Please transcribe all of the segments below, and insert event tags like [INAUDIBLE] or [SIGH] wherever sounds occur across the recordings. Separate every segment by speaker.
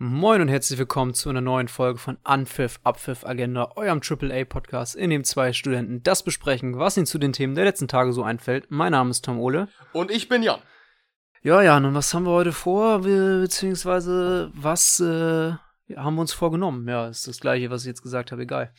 Speaker 1: Moin und herzlich willkommen zu einer neuen Folge von Anpfiff Abpfiff Agenda, eurem AAA Podcast, in dem zwei Studenten das besprechen, was ihnen zu den Themen der letzten Tage so einfällt. Mein Name ist Tom Ole.
Speaker 2: Und ich bin Jan.
Speaker 1: Ja, Jan, und was haben wir heute vor, Be beziehungsweise was äh, haben wir uns vorgenommen? Ja, ist das gleiche, was ich jetzt gesagt habe, egal.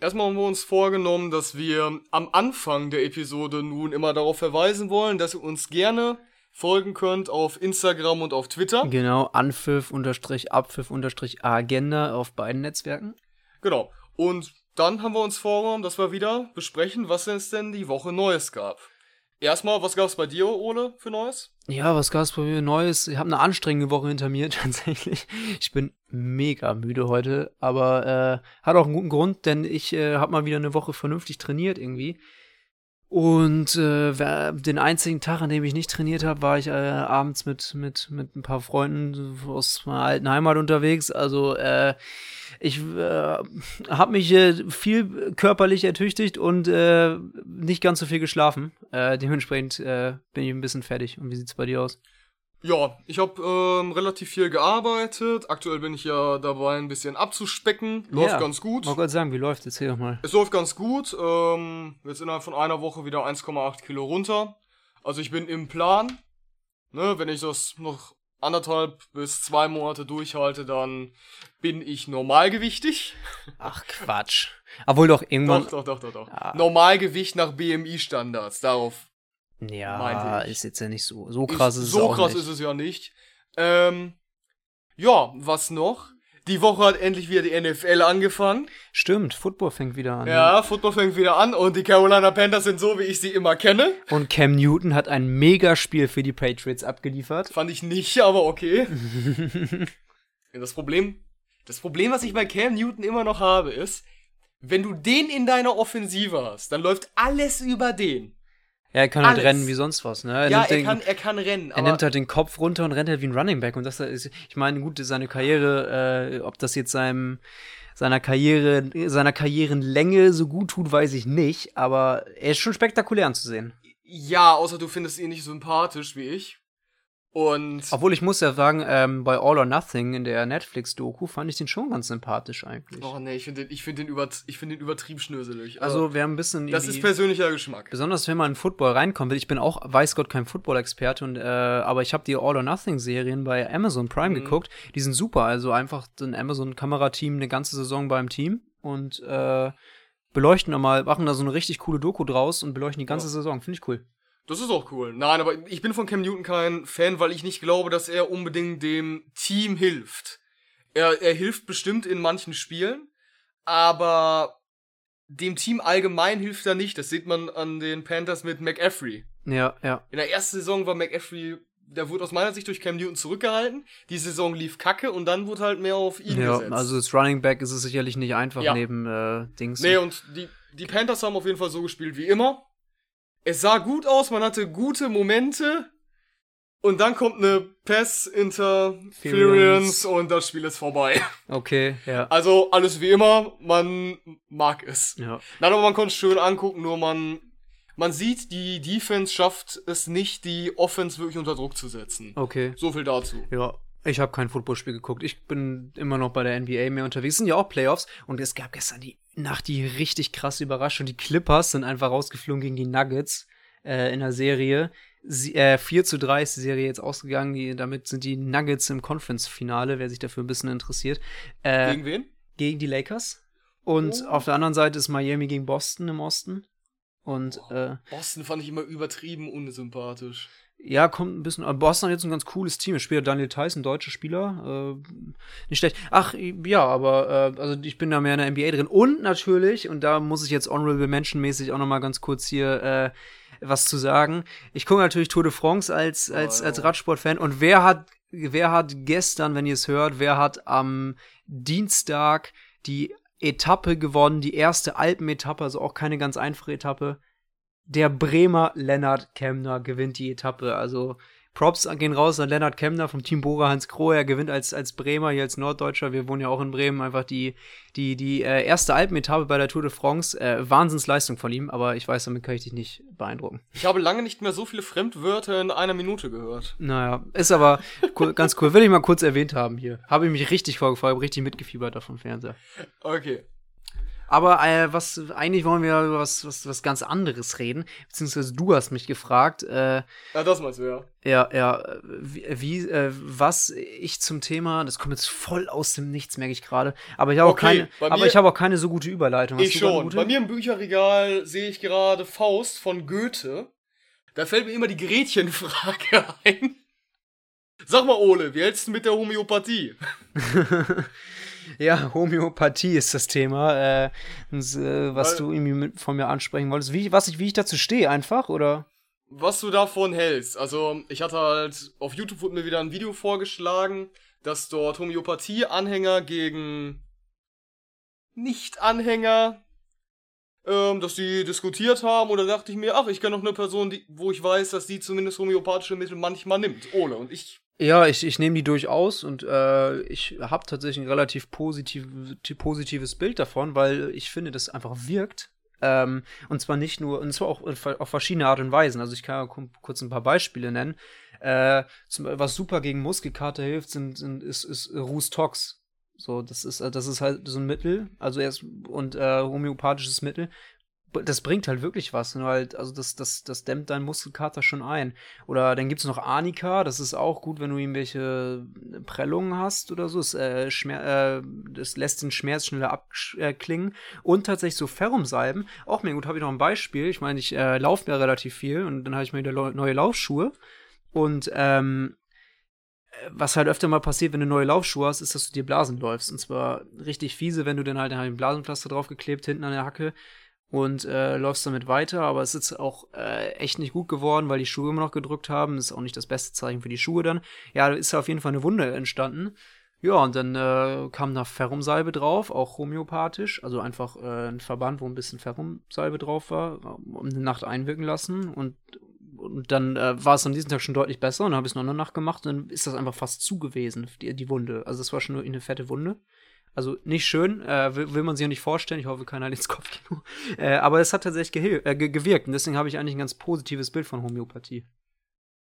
Speaker 2: Erstmal haben wir uns vorgenommen, dass wir am Anfang der Episode nun immer darauf verweisen wollen, dass ihr uns gerne folgen könnt auf Instagram und auf Twitter.
Speaker 1: Genau, Anpfiff unterstrich Abpfiff unterstrich Agenda auf beiden Netzwerken.
Speaker 2: Genau. Und dann haben wir uns vorgenommen, dass wir wieder besprechen, was es denn die Woche Neues gab. Erstmal, was gab es bei dir, Ole, für Neues?
Speaker 1: Ja, was gab es bei mir Neues? Ich habe eine anstrengende Woche hinter mir [LAUGHS] tatsächlich. Ich bin mega müde heute, aber äh, hat auch einen guten Grund, denn ich äh, habe mal wieder eine Woche vernünftig trainiert irgendwie. Und äh, den einzigen Tag, an dem ich nicht trainiert habe, war ich äh, abends mit, mit, mit ein paar Freunden aus meiner alten Heimat unterwegs. Also äh, ich äh, habe mich viel körperlich ertüchtigt und äh, nicht ganz so viel geschlafen. Äh, dementsprechend äh, bin ich ein bisschen fertig. Und wie sieht's bei dir aus?
Speaker 2: Ja, ich habe ähm, relativ viel gearbeitet. Aktuell bin ich ja dabei, ein bisschen abzuspecken. Läuft
Speaker 1: Ja.
Speaker 2: ganz gut.
Speaker 1: Ich wollte gerade sagen, wie läuft Erzähl doch mal.
Speaker 2: Es läuft ganz gut. Ähm, jetzt innerhalb von einer Woche wieder 1,8 Kilo runter. Also ich bin im Plan. Ne, wenn ich das noch anderthalb bis zwei Monate durchhalte, dann bin ich normalgewichtig.
Speaker 1: Ach, Quatsch. Obwohl doch irgendwann.
Speaker 2: Doch, doch, doch, doch, doch.
Speaker 1: Ja.
Speaker 2: Normalgewicht nach BMI-Standards. Darauf.
Speaker 1: Ja, ist jetzt ja nicht so. So krass ist, es
Speaker 2: so krass
Speaker 1: nicht.
Speaker 2: ist es ja nicht. Ähm, ja, was noch? Die Woche hat endlich wieder die NFL angefangen.
Speaker 1: Stimmt, Football fängt wieder an.
Speaker 2: Ja, Football fängt wieder an und die Carolina Panthers sind so, wie ich sie immer kenne.
Speaker 1: Und Cam Newton hat ein Megaspiel für die Patriots abgeliefert.
Speaker 2: Fand ich nicht, aber okay. [LAUGHS] Das Problem, das Problem, was ich bei Cam Newton immer noch habe, ist, wenn du den in deiner Offensive hast, dann läuft alles über den.
Speaker 1: Ja, er kann halt
Speaker 2: Alles.
Speaker 1: rennen wie sonst was, ne? Er
Speaker 2: ja,
Speaker 1: nimmt
Speaker 2: er
Speaker 1: den,
Speaker 2: kann, er kann rennen,
Speaker 1: er nimmt halt den Kopf runter und rennt halt wie ein Running Back. Und das ist, ich meine, gut, seine Karriere, äh, ob das jetzt seinem, seiner Karriere, seiner Karrierenlänge so gut tut, weiß ich nicht. Aber er ist schon spektakulär anzusehen.
Speaker 2: ja, außer du findest ihn nicht sympathisch wie ich. Und
Speaker 1: Obwohl ich muss ja sagen, ähm, bei All or Nothing in der Netflix-Doku fand ich den schon ganz sympathisch eigentlich.
Speaker 2: oh nee, ich finde den, ich finde den, über, ich finde den übertrieben schnöselig.
Speaker 1: Also, wir haben ein bisschen.
Speaker 2: das ist persönlicher Geschmack.
Speaker 1: Besonders wenn man in Football reinkommt, will. ich bin auch, weiß Gott, kein Football-Experte, und, äh, aber ich habe die All-or-Nothing-Serien bei Amazon Prime
Speaker 2: Mhm.
Speaker 1: geguckt. Die sind super. Also einfach ein Amazon-Kamerateam eine ganze Saison beim Team und äh, beleuchten da mal, machen da so eine richtig coole Doku draus und beleuchten die ganze
Speaker 2: Ja.
Speaker 1: Saison. Finde ich cool.
Speaker 2: Das ist auch cool. Nein, aber ich bin von Cam Newton kein Fan, weil ich nicht glaube, dass er unbedingt dem Team hilft. Er, er hilft bestimmt in manchen Spielen, aber dem Team allgemein hilft er nicht. Das sieht man an den Panthers mit McAfee.
Speaker 1: Ja, ja.
Speaker 2: In der ersten Saison war McAfee, der wurde aus meiner Sicht durch Cam Newton zurückgehalten. Die Saison lief kacke und dann wurde halt mehr auf ihn
Speaker 1: Ja,
Speaker 2: gesetzt.
Speaker 1: also als Running Back ist es sicherlich nicht einfach
Speaker 2: Ja.
Speaker 1: neben äh, Dings.
Speaker 2: Nee, und die, die Panthers haben auf jeden Fall so gespielt wie immer. Es sah gut aus, man hatte gute Momente. Und dann kommt eine Pass Interference und das Spiel ist vorbei. [LAUGHS]
Speaker 1: Okay, ja.
Speaker 2: Also alles wie immer, man mag es.
Speaker 1: Ja.
Speaker 2: Nein, aber man konnte es schön angucken, nur man, man sieht, die Defense schafft es nicht, die Offense wirklich unter Druck zu setzen.
Speaker 1: Okay.
Speaker 2: So viel dazu.
Speaker 1: Ja, ich habe kein Footballspiel geguckt. Ich bin immer noch bei der NBA mehr unterwegs. Es sind ja auch Playoffs und es gab gestern die Nacht die richtig krasse Überraschung. Die Clippers sind einfach rausgeflogen gegen die Nuggets äh, in der Serie. Sie, äh, 4 zu 3 ist die Serie jetzt ausgegangen. Die, damit sind die Nuggets im Conference-Finale, wer sich dafür ein bisschen interessiert. Äh,
Speaker 2: Gegen wen?
Speaker 1: gegen die Lakers. Und
Speaker 2: Oh.
Speaker 1: auf der anderen Seite ist Miami gegen Boston im Osten. Und äh,
Speaker 2: Boston fand ich immer übertrieben unsympathisch.
Speaker 1: Ja, kommt ein bisschen. Aber Boston hat jetzt ein ganz cooles Team. Es spielt Daniel Tyson, deutscher Spieler. Äh, nicht schlecht. Ach, ja, aber äh, also ich bin da mehr in der NBA drin. Und natürlich, und da muss ich jetzt Honorable Mention mäßig auch noch mal ganz kurz hier äh, was zu sagen. Ich gucke natürlich Tour de France als, als,
Speaker 2: Oh,
Speaker 1: als
Speaker 2: ja.
Speaker 1: Radsportfan. Und wer hat, wer hat gestern, wenn ihr es hört, wer hat am Dienstag die Etappe gewonnen, die erste Alpenetappe, also auch keine ganz einfache Etappe? Der Bremer Lennart Kemner gewinnt die Etappe. Also Props gehen raus an Lennart Kemner vom Team Bora Hans Kroh. Er gewinnt als, als Bremer, hier als Norddeutscher. Wir wohnen ja auch in Bremen. Einfach die, die, die äh, erste Alpenetappe bei der Tour de France. Äh, Wahnsinnsleistung von ihm, aber ich weiß, damit kann ich dich nicht beeindrucken.
Speaker 2: Ich habe lange nicht mehr so viele Fremdwörter in einer Minute gehört.
Speaker 1: Naja, ist aber [LAUGHS] ganz cool. Will ich mal kurz erwähnt haben hier. Habe ich mich richtig vorgefreut, richtig mitgefiebert auf dem Fernseher.
Speaker 2: Okay.
Speaker 1: Aber äh, was eigentlich wollen wir über was, was, was ganz anderes reden. Beziehungsweise du hast mich gefragt. Äh,
Speaker 2: Ja, das meinst du, ja.
Speaker 1: ja, ja, wie, äh, was ich zum Thema, das kommt jetzt voll aus dem Nichts, merke ich gerade. Aber ich habe auch
Speaker 2: Okay,
Speaker 1: keine,
Speaker 2: bei
Speaker 1: aber ich habe auch keine so gute Überleitung. Hast
Speaker 2: Ich schon. Bei mir im Bücherregal sehe ich gerade Faust von Goethe. Da fällt mir immer die Gretchenfrage [LAUGHS] ein. Sag mal, Ole, wie hältst du mit der Homöopathie? [LAUGHS]
Speaker 1: Ja, Homöopathie ist das Thema, äh, äh, was
Speaker 2: Weil-
Speaker 1: du irgendwie von mir ansprechen wolltest. Wie, was ich, wie ich dazu stehe, einfach, oder?
Speaker 2: Was du davon hältst. Also, ich hatte halt, auf YouTube wurde mir wieder ein Video vorgeschlagen, dass dort Homöopathie-Anhänger gegen Nicht-Anhänger, ähm, dass die diskutiert haben. Oder dachte ich mir, ach, ich kenne noch eine Person, die, wo ich weiß, dass die zumindest homöopathische Mittel manchmal nimmt. Ole. Und ich
Speaker 1: Ja, ich, ich nehme die durchaus und äh, ich habe tatsächlich ein relativ positiv, positives Bild davon, weil ich finde, das einfach wirkt. Ähm, und zwar nicht nur, und zwar auch auf verschiedene Art und Weisen. Also ich kann ja ku- kurz ein paar Beispiele nennen. Äh, zum, was super gegen Muskelkater hilft, sind, sind, ist, ist Rustox. So, das ist, äh, das ist halt so ein Mittel, also erst und äh, homöopathisches Mittel. Das bringt halt wirklich was. Nur halt, also das, das, das dämmt deinen Muskelkater schon ein. Oder dann gibt es noch Arnika, das ist auch gut, wenn du irgendwelche Prellungen hast oder so. Es, äh, äh, das lässt den Schmerz schneller abklingen. Und tatsächlich so Ferrumsalben, auch mir gut, habe ich noch ein Beispiel. Ich meine, ich äh, laufe ja relativ viel und dann habe ich mir wieder neue Laufschuhe. Und ähm, äh, was halt öfter mal passiert, wenn du neue Laufschuhe hast, ist, dass du dir Blasen läufst. Und zwar richtig fiese, wenn du dann halt ein Blasenpflaster draufgeklebt hinten an der Hacke und äh, läufst damit weiter. Aber es ist auch äh, echt nicht gut geworden, weil die Schuhe immer noch gedrückt haben. Das ist auch nicht das beste Zeichen für die Schuhe dann. Ja, da ist auf jeden Fall eine Wunde entstanden. Ja, und dann äh, kam da Ferrumsalbe drauf, auch homöopathisch. Also einfach äh, ein Verband, wo ein bisschen Ferrumsalbe drauf war, um eine Nacht einwirken lassen. Und, und dann äh, war es am nächsten Tag schon deutlich besser. Und dann habe ich es noch eine Nacht gemacht. Und dann ist das einfach fast zu gewesen, die, die Wunde. Also es war schon wirklich eine fette Wunde. Also nicht schön, äh, will, will man sich ja nicht vorstellen. Ich hoffe, keiner [LAUGHS] hat ins Kopfkino. Äh, aber es hat tatsächlich äh, ge gewirkt. Und deswegen habe ich eigentlich ein ganz positives Bild von Homöopathie.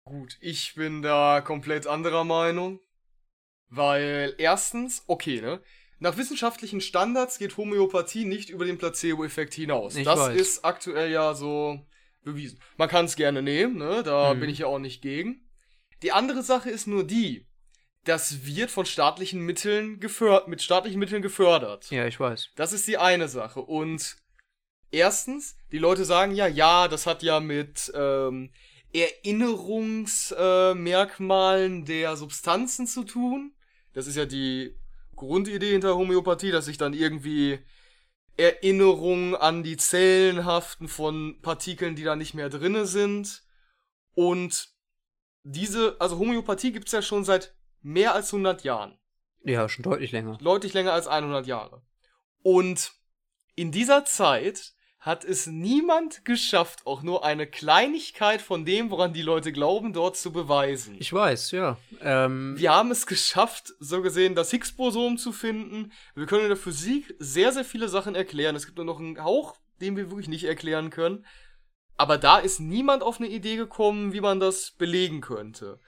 Speaker 2: Gut, ich bin da komplett anderer Meinung. Weil erstens, okay, ne? Nach wissenschaftlichen Standards geht Homöopathie nicht über den Placebo-Effekt hinaus.
Speaker 1: Ich
Speaker 2: das
Speaker 1: weiß.
Speaker 2: ist aktuell ja so bewiesen. Man kann es gerne nehmen, ne? Da
Speaker 1: Hm.
Speaker 2: bin ich ja auch nicht gegen. Die andere Sache ist nur die, das wird von staatlichen Mitteln gefördert, mit staatlichen Mitteln gefördert.
Speaker 1: Ja, ich weiß.
Speaker 2: Das ist die eine Sache. Und erstens, die Leute sagen ja, ja, das hat ja mit ähm, Erinnerungsmerkmalen äh, der Substanzen zu tun. Das ist ja die Grundidee hinter Homöopathie, dass sich dann irgendwie Erinnerungen an die Zellen haften von Partikeln, die da nicht mehr drinne sind. Und diese, also Homöopathie gibt's ja schon seit mehr als 100 Jahren
Speaker 1: Ja, schon deutlich länger.
Speaker 2: deutlich länger als 100 Jahre. Und in dieser Zeit hat es niemand geschafft, auch nur eine Kleinigkeit von dem, woran die Leute glauben, dort zu beweisen.
Speaker 1: Ich weiß, ja. Ähm,
Speaker 2: Wir haben es geschafft, so gesehen, das Higgs-Boson zu finden. Wir können in der Physik sehr, sehr viele Sachen erklären. Es gibt nur noch einen Hauch, den wir wirklich nicht erklären können. Aber da ist niemand auf eine Idee gekommen, wie man das belegen könnte.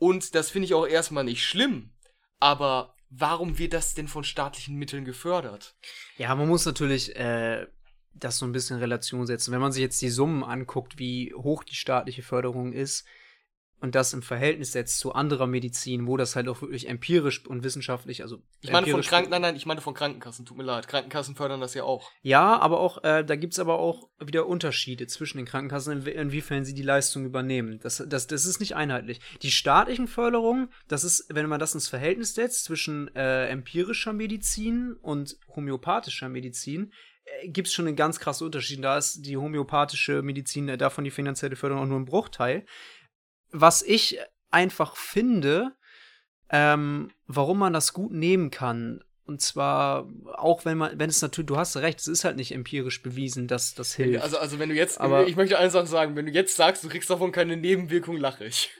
Speaker 2: Und das finde ich auch erstmal nicht schlimm. Aber warum wird das denn von staatlichen Mitteln gefördert?
Speaker 1: Ja, man muss natürlich äh, das so ein bisschen in Relation setzen. Wenn man sich jetzt die Summen anguckt, wie hoch die staatliche Förderung ist und das im Verhältnis setzt zu anderer Medizin, wo das halt auch wirklich empirisch und wissenschaftlich, also
Speaker 2: Ich meine von Kranken, nein, nein, ich meine von Krankenkassen, tut mir leid. Krankenkassen fördern das ja auch.
Speaker 1: Ja, aber auch, äh, da gibt's aber auch wieder Unterschiede zwischen den Krankenkassen, inwie- inwiefern sie die Leistung übernehmen. Das, das, das ist nicht einheitlich. Die staatlichen Förderungen, das ist, wenn man das ins Verhältnis setzt zwischen äh, empirischer Medizin und homöopathischer Medizin, äh, gibt's schon einen ganz krassen Unterschied. Da ist die homöopathische Medizin, äh, davon die finanzielle Förderung auch nur ein Bruchteil. Was ich einfach finde, ähm, warum man das gut nehmen kann. Und zwar, auch wenn man, wenn es natürlich, du hast recht, es ist halt nicht empirisch bewiesen, dass das hilft.
Speaker 2: Also, also wenn du jetzt,
Speaker 1: Aber-
Speaker 2: ich möchte eine Sache sagen, wenn du jetzt sagst, du kriegst davon keine Nebenwirkung, lache ich.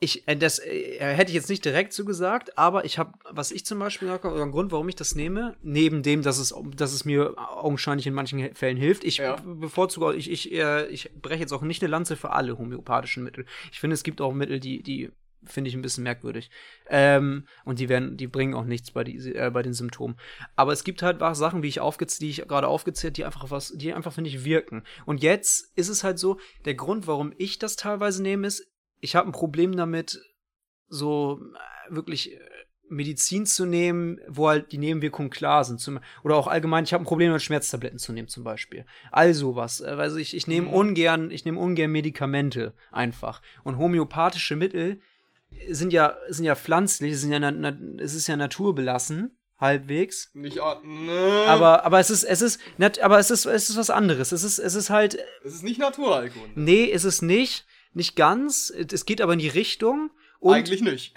Speaker 1: Ich, äh, das äh, hätte ich jetzt nicht direkt so gesagt, aber ich habe, was ich zum Beispiel sage, oder ein Grund, warum ich das nehme, neben dem, dass es, dass es mir augenscheinlich in manchen Fällen hilft. Ich
Speaker 2: Ja.
Speaker 1: bevorzuge, ich, ich, äh, ich breche jetzt auch nicht eine Lanze für alle homöopathischen Mittel. Ich finde, es gibt auch Mittel, die, die finde ich ein bisschen merkwürdig. Ähm, und die werden, die bringen auch nichts bei, die, äh, bei den Symptomen. Aber es gibt halt Sachen, wie ich aufgez die ich gerade aufgezählt, die einfach was, die einfach, finde ich, wirken. Und jetzt ist es halt so, der Grund, warum ich das teilweise nehme, ist, ich habe ein Problem damit, so äh, wirklich äh, Medizin zu nehmen, wo halt die Nebenwirkungen klar sind. Zum, oder auch allgemein, ich habe ein Problem mit Schmerztabletten zu nehmen, zum Beispiel. All sowas. Also ich, ich nehme
Speaker 2: Mhm.
Speaker 1: ungern, ich nehme ungern Medikamente einfach. Und homöopathische Mittel sind ja, sind ja pflanzlich, sind ja, na, na, es ist ja naturbelassen, halbwegs.
Speaker 2: Nicht ne.
Speaker 1: Aber, aber es ist, es ist, nat, aber es ist, es ist was anderes. Es ist, es ist halt,
Speaker 2: es ist nicht Naturheilkunde.
Speaker 1: nee, ist es nicht, nicht ganz. Es geht aber in die Richtung. Und,
Speaker 2: Eigentlich nicht.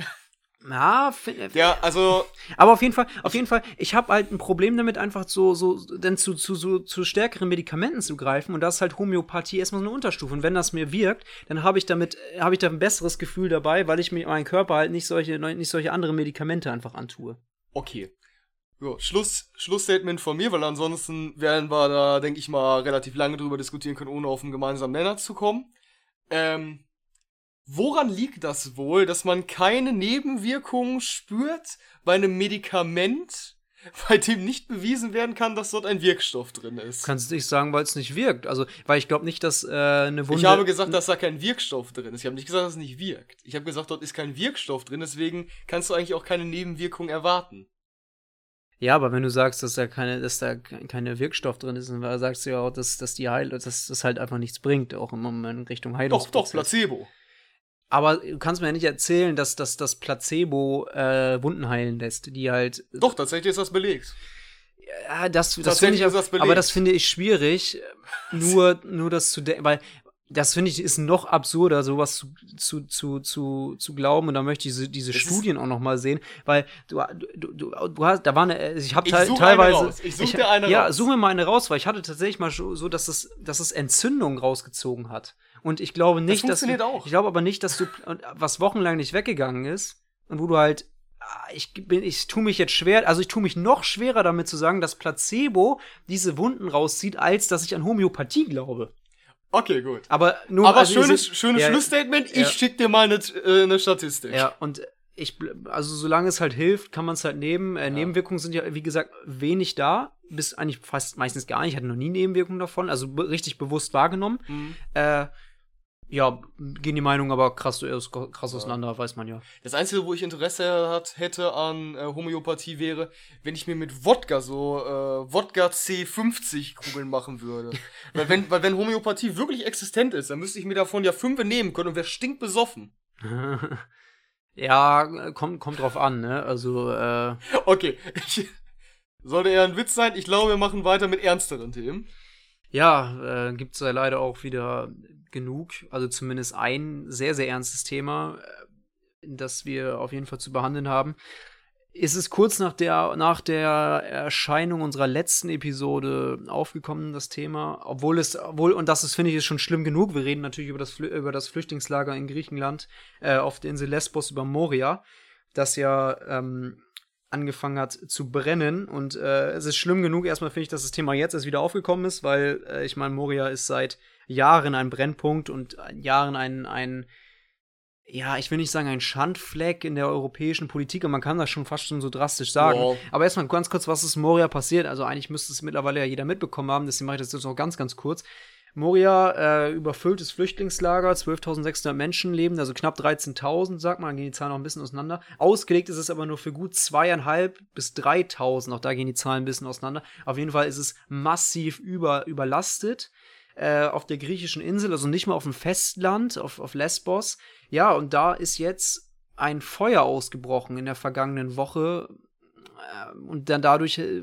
Speaker 1: ja,
Speaker 2: Ja, also
Speaker 1: aber auf jeden Fall, auf jeden Fall, ich habe halt ein Problem damit, einfach so, so, denn zu, zu, so, zu stärkeren Medikamenten zu greifen. Und das ist halt Homöopathie erstmal so eine Unterstufe. Und wenn das mir wirkt, dann habe ich damit, habe ich da ein besseres Gefühl dabei, weil ich mir meinen Körper halt nicht solche, nicht solche andere Medikamente einfach antue.
Speaker 2: Okay. So, Schluss, Schlussstatement von mir, weil ansonsten werden wir da, denke ich mal, relativ lange drüber diskutieren können, ohne auf einen gemeinsamen Nenner zu kommen. Ähm, woran liegt das wohl, dass man keine Nebenwirkungen spürt bei einem Medikament, [LAUGHS] bei dem nicht bewiesen werden kann, dass dort ein Wirkstoff drin ist?
Speaker 1: Kannst du nicht sagen, weil es nicht wirkt. Also, weil ich glaube nicht, dass äh, eine Wunde.
Speaker 2: Ich habe gesagt, dass da kein Wirkstoff drin ist. Ich habe nicht gesagt, dass es nicht wirkt. Ich habe gesagt, dort ist kein Wirkstoff drin, deswegen kannst du eigentlich auch keine Nebenwirkung erwarten.
Speaker 1: Ja, aber wenn du sagst, dass da keine, dass da ke- keine Wirkstoff drin ist, dann sagst du ja auch, dass, dass die Heil, dass das halt einfach nichts bringt, auch im Moment in Richtung Heilung.
Speaker 2: Doch, doch, Placebo.
Speaker 1: Aber du kannst mir ja nicht erzählen, dass, dass das Placebo äh, Wunden heilen lässt, die halt.
Speaker 2: Doch, tatsächlich ist das belegt.
Speaker 1: Ja, das, das finde ich, aber das finde ich schwierig, nur, nur das zu denken, weil das finde ich ist noch absurder, sowas zu, zu, zu, zu, zu glauben. Und da möchte ich diese, diese
Speaker 2: Das
Speaker 1: Studien auch noch mal sehen, weil du, du, du, du hast, da war eine, ich habe te teilweise,
Speaker 2: eine raus. Ich such dir eine
Speaker 1: ja,
Speaker 2: raus.
Speaker 1: such mir mal eine raus, weil ich hatte tatsächlich mal so, so, dass es, dass es Entzündung rausgezogen hat. Und ich glaube nicht, dass du,
Speaker 2: auch.
Speaker 1: ich glaube aber nicht, dass du was wochenlang nicht weggegangen ist und wo du halt ah, ich bin, ich tue mich jetzt schwer, also ich tue mich noch schwerer damit zu sagen, dass Placebo diese Wunden rauszieht, als dass ich an Homöopathie glaube.
Speaker 2: Okay, gut.
Speaker 1: Aber nur
Speaker 2: Aber
Speaker 1: also
Speaker 2: schönes, schönes
Speaker 1: ja,
Speaker 2: Schlussstatement. Ich
Speaker 1: ja.
Speaker 2: schick dir mal eine, äh, eine Statistik.
Speaker 1: Ja, und ich, also solange es halt hilft, kann man es halt nehmen. Äh, Nebenwirkungen sind ja, wie gesagt, wenig da. Bis eigentlich fast meistens gar nicht. Ich hatte noch nie Nebenwirkungen davon, also richtig bewusst wahrgenommen.
Speaker 2: Mhm.
Speaker 1: Äh, ja, gehen die Meinungen aber krass, krass auseinander, weiß man ja.
Speaker 2: Das Einzige, wo ich Interesse hat, hätte an äh, Homöopathie wäre, wenn ich mir mit Wodka so äh, Wodka C50 Kugeln machen würde. [LAUGHS] weil, wenn, weil wenn Homöopathie wirklich existent ist, dann müsste ich mir davon ja fünf nehmen können und wäre stinkbesoffen. [LAUGHS]
Speaker 1: ja, kommt, kommt drauf an, ne? Also, äh, [LAUGHS]
Speaker 2: Okay, ich, sollte eher ein Witz sein. Ich glaube, wir machen weiter mit ernsteren Themen.
Speaker 1: ja, äh, gibt's ja leider auch wieder genug. Also zumindest ein sehr, sehr ernstes Thema, äh, das wir auf jeden Fall zu behandeln haben. ist es kurz nach der, nach der Erscheinung unserer letzten Episode aufgekommen, das Thema. Obwohl es, obwohl, und das ist, finde ich, ist schon schlimm genug. Wir reden natürlich über das, über das Flüchtlingslager in Griechenland, äh, auf der Insel Lesbos über Moria, das ja ähm, angefangen hat zu brennen. Und äh, es ist schlimm genug, erstmal finde ich, dass das Thema jetzt erst wieder aufgekommen ist, weil äh, ich meine, Moria ist seit Jahren ein Brennpunkt und Jahren ein, ein ja, ich will nicht sagen ein Schandfleck in der europäischen Politik, aber man kann das schon fast schon so drastisch sagen.
Speaker 2: Wow.
Speaker 1: Aber erstmal ganz kurz, was ist Moria passiert? Also eigentlich müsste es mittlerweile ja jeder mitbekommen haben, deswegen mache ich das jetzt noch ganz, ganz kurz. Moria, äh, überfülltes Flüchtlingslager, 12.600 Menschen leben, also knapp 13.000, sagt man, dann gehen die Zahlen noch ein bisschen auseinander. Ausgelegt ist es aber nur für gut zweieinhalb bis 3.000, auch da gehen die Zahlen ein bisschen auseinander. Auf jeden Fall ist es massiv über, überlastet äh, auf der griechischen Insel, also nicht mal auf dem Festland, auf, auf Lesbos. Ja, und da ist jetzt ein Feuer ausgebrochen in der vergangenen Woche. Äh, Und dann dadurch, äh,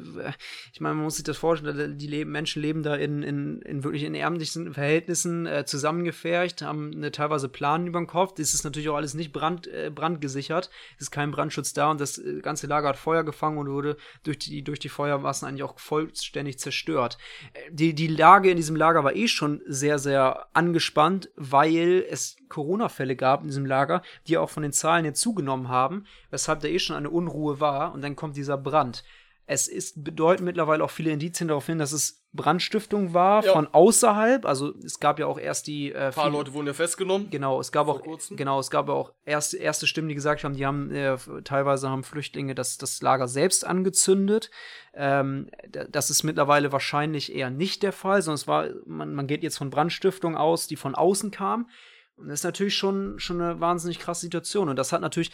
Speaker 1: ich meine, man muss sich das vorstellen, die leben, Menschen leben da in, in, in wirklich in ärmlichen Verhältnissen äh, zusammengefercht, haben eine teilweise Planen über den Kopf. Das ist natürlich auch alles nicht brand, äh, brandgesichert. Es ist kein Brandschutz da und das äh, ganze Lager hat Feuer gefangen und wurde durch die, durch die Feuermassen eigentlich auch vollständig zerstört. Äh, Die, die Lage in diesem Lager war eh schon sehr, sehr angespannt, weil es Corona-Fälle gab in diesem Lager, die auch von den Zahlen jetzt zugenommen haben, weshalb da eh schon eine Unruhe war und dann kommt dieser Brand. Es ist, bedeuten mittlerweile auch viele Indizien darauf hin, dass es Brandstiftung war
Speaker 2: Ja.
Speaker 1: von außerhalb. Also es gab ja auch erst die äh,
Speaker 2: Ein paar
Speaker 1: viele-
Speaker 2: Leute wurden ja festgenommen.
Speaker 1: Genau, es gab auch
Speaker 2: kurzem.
Speaker 1: genau, es gab auch erste erste Stimmen, die gesagt haben, die haben äh, teilweise haben Flüchtlinge das das Lager selbst angezündet. Ähm, das ist mittlerweile wahrscheinlich eher nicht der Fall, sondern es war man, man geht jetzt von Brandstiftung aus, die von außen kam. Und das ist natürlich schon schon eine wahnsinnig krasse Situation und das hat natürlich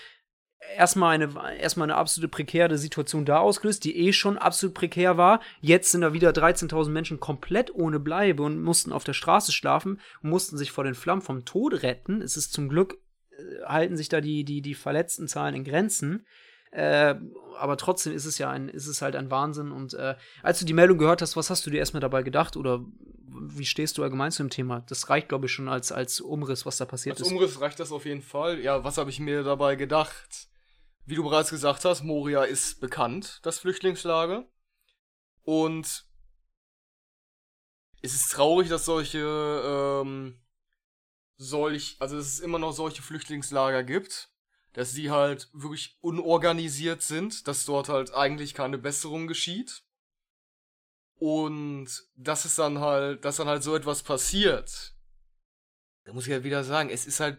Speaker 1: erstmal eine erstmal eine absolute prekäre Situation da ausgelöst, die eh schon absolut prekär war. Jetzt sind da wieder 13.000 Menschen komplett ohne Bleibe und mussten auf der Straße schlafen mussten sich vor den Flammen vom Tod retten. Es ist zum Glück äh, halten sich da die die die verletzten Zahlen in Grenzen. Äh, aber trotzdem ist es ja ein, ist es halt ein Wahnsinn. Und äh, als du die Meldung gehört hast, was hast du dir erstmal dabei gedacht oder wie stehst du allgemein zu dem Thema? Das reicht, glaube ich, schon als, als Umriss, was da passiert
Speaker 2: Als
Speaker 1: ist.
Speaker 2: Umriss reicht das auf jeden Fall. Ja, was habe ich mir dabei gedacht? Wie du bereits gesagt hast, Moria ist bekannt, das Flüchtlingslager. Und es ist traurig, dass solche, ähm, solch, also dass es immer noch solche Flüchtlingslager gibt, dass sie halt wirklich unorganisiert sind, dass dort halt eigentlich keine Besserung geschieht. Und dass es dann halt, dass dann halt so etwas passiert. Da muss ich halt wieder sagen, es ist halt,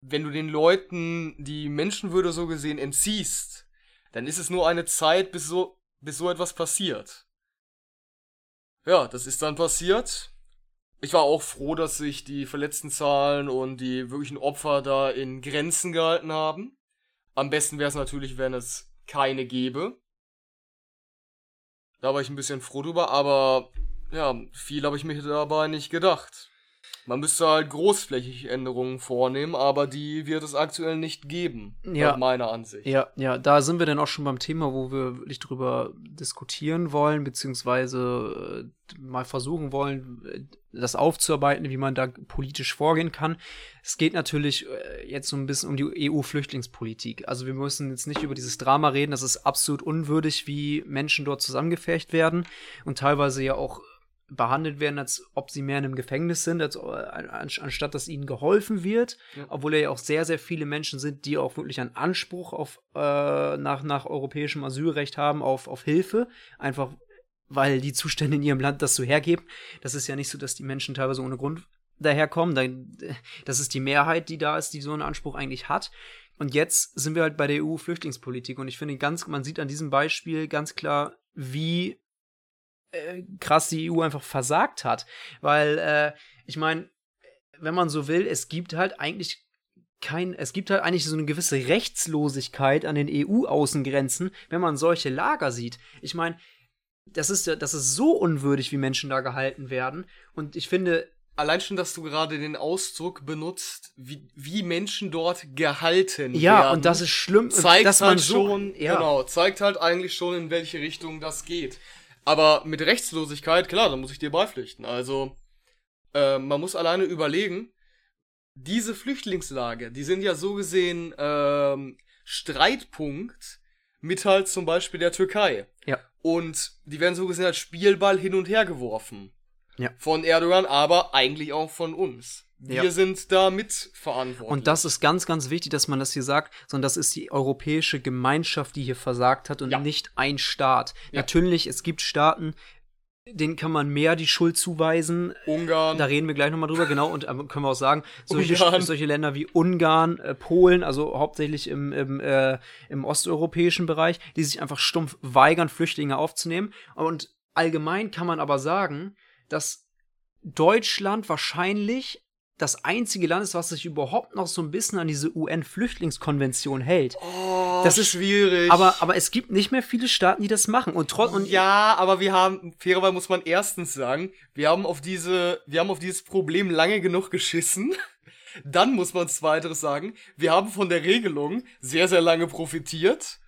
Speaker 2: wenn du den Leuten die Menschenwürde so gesehen entziehst, dann ist es nur eine Zeit, bis so, bis so etwas passiert. Ja, das ist dann passiert. Ich war auch froh, dass sich die verletzten Zahlen und die wirklichen Opfer da in Grenzen gehalten haben. Am besten wäre es natürlich, wenn es keine gäbe. Da war ich ein bisschen froh drüber, aber ja, viel habe ich mir dabei nicht gedacht. Man müsste halt großflächig Änderungen vornehmen, aber die wird es aktuell nicht geben,
Speaker 1: Ja.
Speaker 2: nach meiner Ansicht.
Speaker 1: Ja, ja, da sind wir dann auch schon beim Thema, wo wir wirklich drüber diskutieren wollen, beziehungsweise äh, mal versuchen wollen, äh, das aufzuarbeiten, wie man da politisch vorgehen kann. Es geht natürlich äh, jetzt so ein bisschen um die EU-Flüchtlingspolitik. Also wir müssen jetzt nicht über dieses Drama reden, das ist absolut unwürdig, wie Menschen dort zusammengefercht werden und teilweise ja auch behandelt werden, als ob sie mehr in einem Gefängnis sind, als, äh, an, anstatt dass ihnen geholfen wird,
Speaker 2: Ja.
Speaker 1: obwohl ja auch sehr, sehr viele Menschen sind, die auch wirklich einen Anspruch auf äh, nach, nach europäischem Asylrecht haben, auf, auf Hilfe, einfach weil die Zustände in ihrem Land das so hergeben. Das ist ja nicht so, dass die Menschen teilweise ohne Grund daherkommen. Da- Das ist die Mehrheit, die da ist, die so einen Anspruch eigentlich hat. Und jetzt sind wir halt bei der EU-Flüchtlingspolitik und ich finde ganz, man sieht an diesem Beispiel ganz klar, wie äh, krass die EU einfach versagt hat. Weil, äh, ich meine, wenn man so will, es gibt halt eigentlich kein, es gibt halt eigentlich so eine gewisse Rechtslosigkeit an den EU-Außengrenzen, wenn man solche Lager sieht. Ich meine, das ist ja, das ist so unwürdig, wie Menschen da gehalten werden. Und ich finde,
Speaker 2: Allein schon, dass du gerade den Ausdruck benutzt, wie, wie Menschen dort gehalten
Speaker 1: ja,
Speaker 2: werden.
Speaker 1: und das ist schlimm,
Speaker 2: zeigt
Speaker 1: dass man
Speaker 2: halt
Speaker 1: so,
Speaker 2: schon,
Speaker 1: ja,
Speaker 2: genau, zeigt halt eigentlich schon, in welche Richtung das geht. Aber mit Rechtslosigkeit, klar, da muss ich dir beipflichten. Also, äh, man muss alleine überlegen, diese Flüchtlingslager, die sind ja so gesehen ähm, Streitpunkt mit halt zum Beispiel der Türkei.
Speaker 1: Ja.
Speaker 2: Und die werden so gesehen als Spielball hin und her geworfen.
Speaker 1: Ja.
Speaker 2: Von Erdogan, aber eigentlich auch von uns. Wir
Speaker 1: Ja.
Speaker 2: sind da mitverantwortlich.
Speaker 1: Und das ist ganz, ganz wichtig, dass man das hier sagt, sondern das ist die europäische Gemeinschaft, die hier versagt hat und
Speaker 2: Ja.
Speaker 1: nicht ein Staat.
Speaker 2: Ja.
Speaker 1: Natürlich, es gibt Staaten, denen kann man mehr die Schuld zuweisen.
Speaker 2: Ungarn.
Speaker 1: Da reden wir gleich nochmal drüber, genau. Und ähm, können wir auch sagen, solche, solche Länder wie Ungarn, äh, Polen, also hauptsächlich im, im, äh, im osteuropäischen Bereich, die sich einfach stumpf weigern, Flüchtlinge aufzunehmen. Und allgemein kann man aber sagen, dass Deutschland wahrscheinlich das einzige Land ist, was sich überhaupt noch so ein bisschen an diese UN-Flüchtlingskonvention hält.
Speaker 2: Oh,
Speaker 1: Das ist-
Speaker 2: schwierig.
Speaker 1: Aber, aber es gibt nicht mehr viele Staaten, die das machen. Und, trotz und
Speaker 2: ja, aber wir haben, fairerweise muss man erstens sagen, wir haben auf diese, wir haben auf dieses Problem lange genug geschissen. [LAUGHS] Dann muss man zweiteres sagen, wir haben von der Regelung sehr, sehr lange profitiert.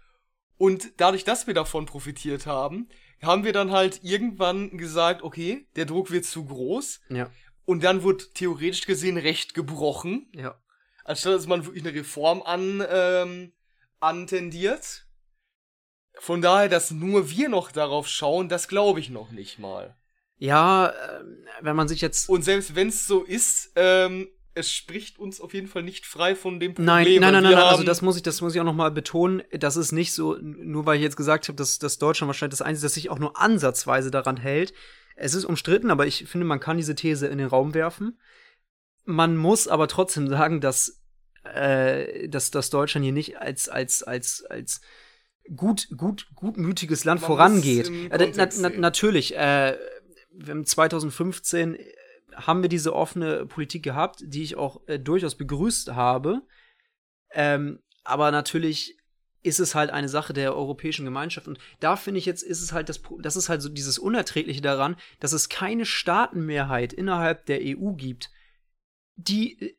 Speaker 2: Und dadurch, dass wir davon profitiert haben, haben wir dann halt irgendwann gesagt, okay, der Druck wird zu groß.
Speaker 1: ja,
Speaker 2: Und dann wird theoretisch gesehen Recht gebrochen.
Speaker 1: ja.
Speaker 2: anstatt dass man wirklich eine Reform an, ähm, antendiert. Von daher, dass nur wir noch darauf schauen, das glaube ich noch nicht mal.
Speaker 1: Ja, ähm, wenn man sich jetzt.
Speaker 2: Und selbst wenn es so ist, ähm, es spricht uns auf jeden Fall nicht frei von dem
Speaker 1: Problem. Nein, nein, nein, nein,
Speaker 2: nein
Speaker 1: also das muss ich, das muss ich auch noch mal betonen. Das ist nicht so, nur weil ich jetzt gesagt habe, dass, dass Deutschland wahrscheinlich das Einzige, das sich auch nur ansatzweise daran hält. Es ist umstritten, aber ich finde, man kann diese These in den Raum werfen. Man muss aber trotzdem sagen, dass, äh, dass, dass Deutschland hier nicht als, als, als, als gut, gut, gutmütiges Land man vorangeht. Äh, na, na, natürlich, äh, 2015 haben wir diese offene Politik gehabt, die ich auch äh, durchaus begrüßt habe. Ähm, aber natürlich ist es halt eine Sache der europäischen Gemeinschaft. Und da finde ich jetzt, ist es halt das, das ist halt so dieses Unerträgliche daran, dass es keine Staatenmehrheit innerhalb der EU gibt, die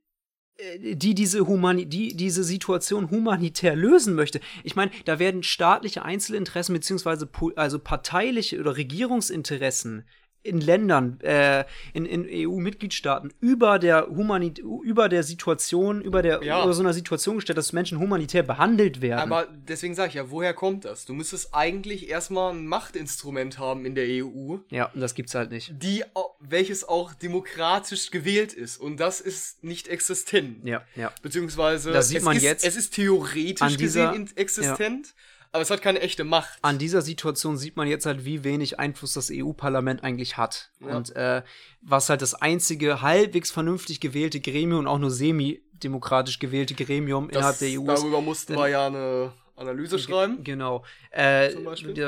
Speaker 1: äh, die diese, Humani die diese Situation humanitär lösen möchte. Ich meine, da werden staatliche Einzelinteressen beziehungsweise also parteiliche oder Regierungsinteressen in Ländern, äh, in, in EU-Mitgliedstaaten über der Humanit über der Situation, über der ja. über so einer Situation gestellt, dass Menschen humanitär behandelt werden.
Speaker 2: Aber deswegen sage ich ja, woher kommt das? Du müsstest eigentlich erstmal ein Machtinstrument haben in der EU.
Speaker 1: Ja, und das gibt's halt nicht.
Speaker 2: Die, welches auch demokratisch gewählt ist. Und das ist nicht existent.
Speaker 1: Ja, ja.
Speaker 2: Beziehungsweise
Speaker 1: das sieht man
Speaker 2: ist,
Speaker 1: jetzt
Speaker 2: es ist theoretisch dieser, gesehen existent. Ja aber es hat keine echte Macht.
Speaker 1: An dieser Situation sieht man jetzt halt, wie wenig Einfluss das EU-Parlament eigentlich hat. Ja. Und äh, was halt das einzige halbwegs vernünftig gewählte Gremium und auch nur semi-demokratisch gewählte Gremium das, innerhalb der EU
Speaker 2: ist. Darüber mussten wir ja eine Analyse schreiben.
Speaker 1: Genau. Äh,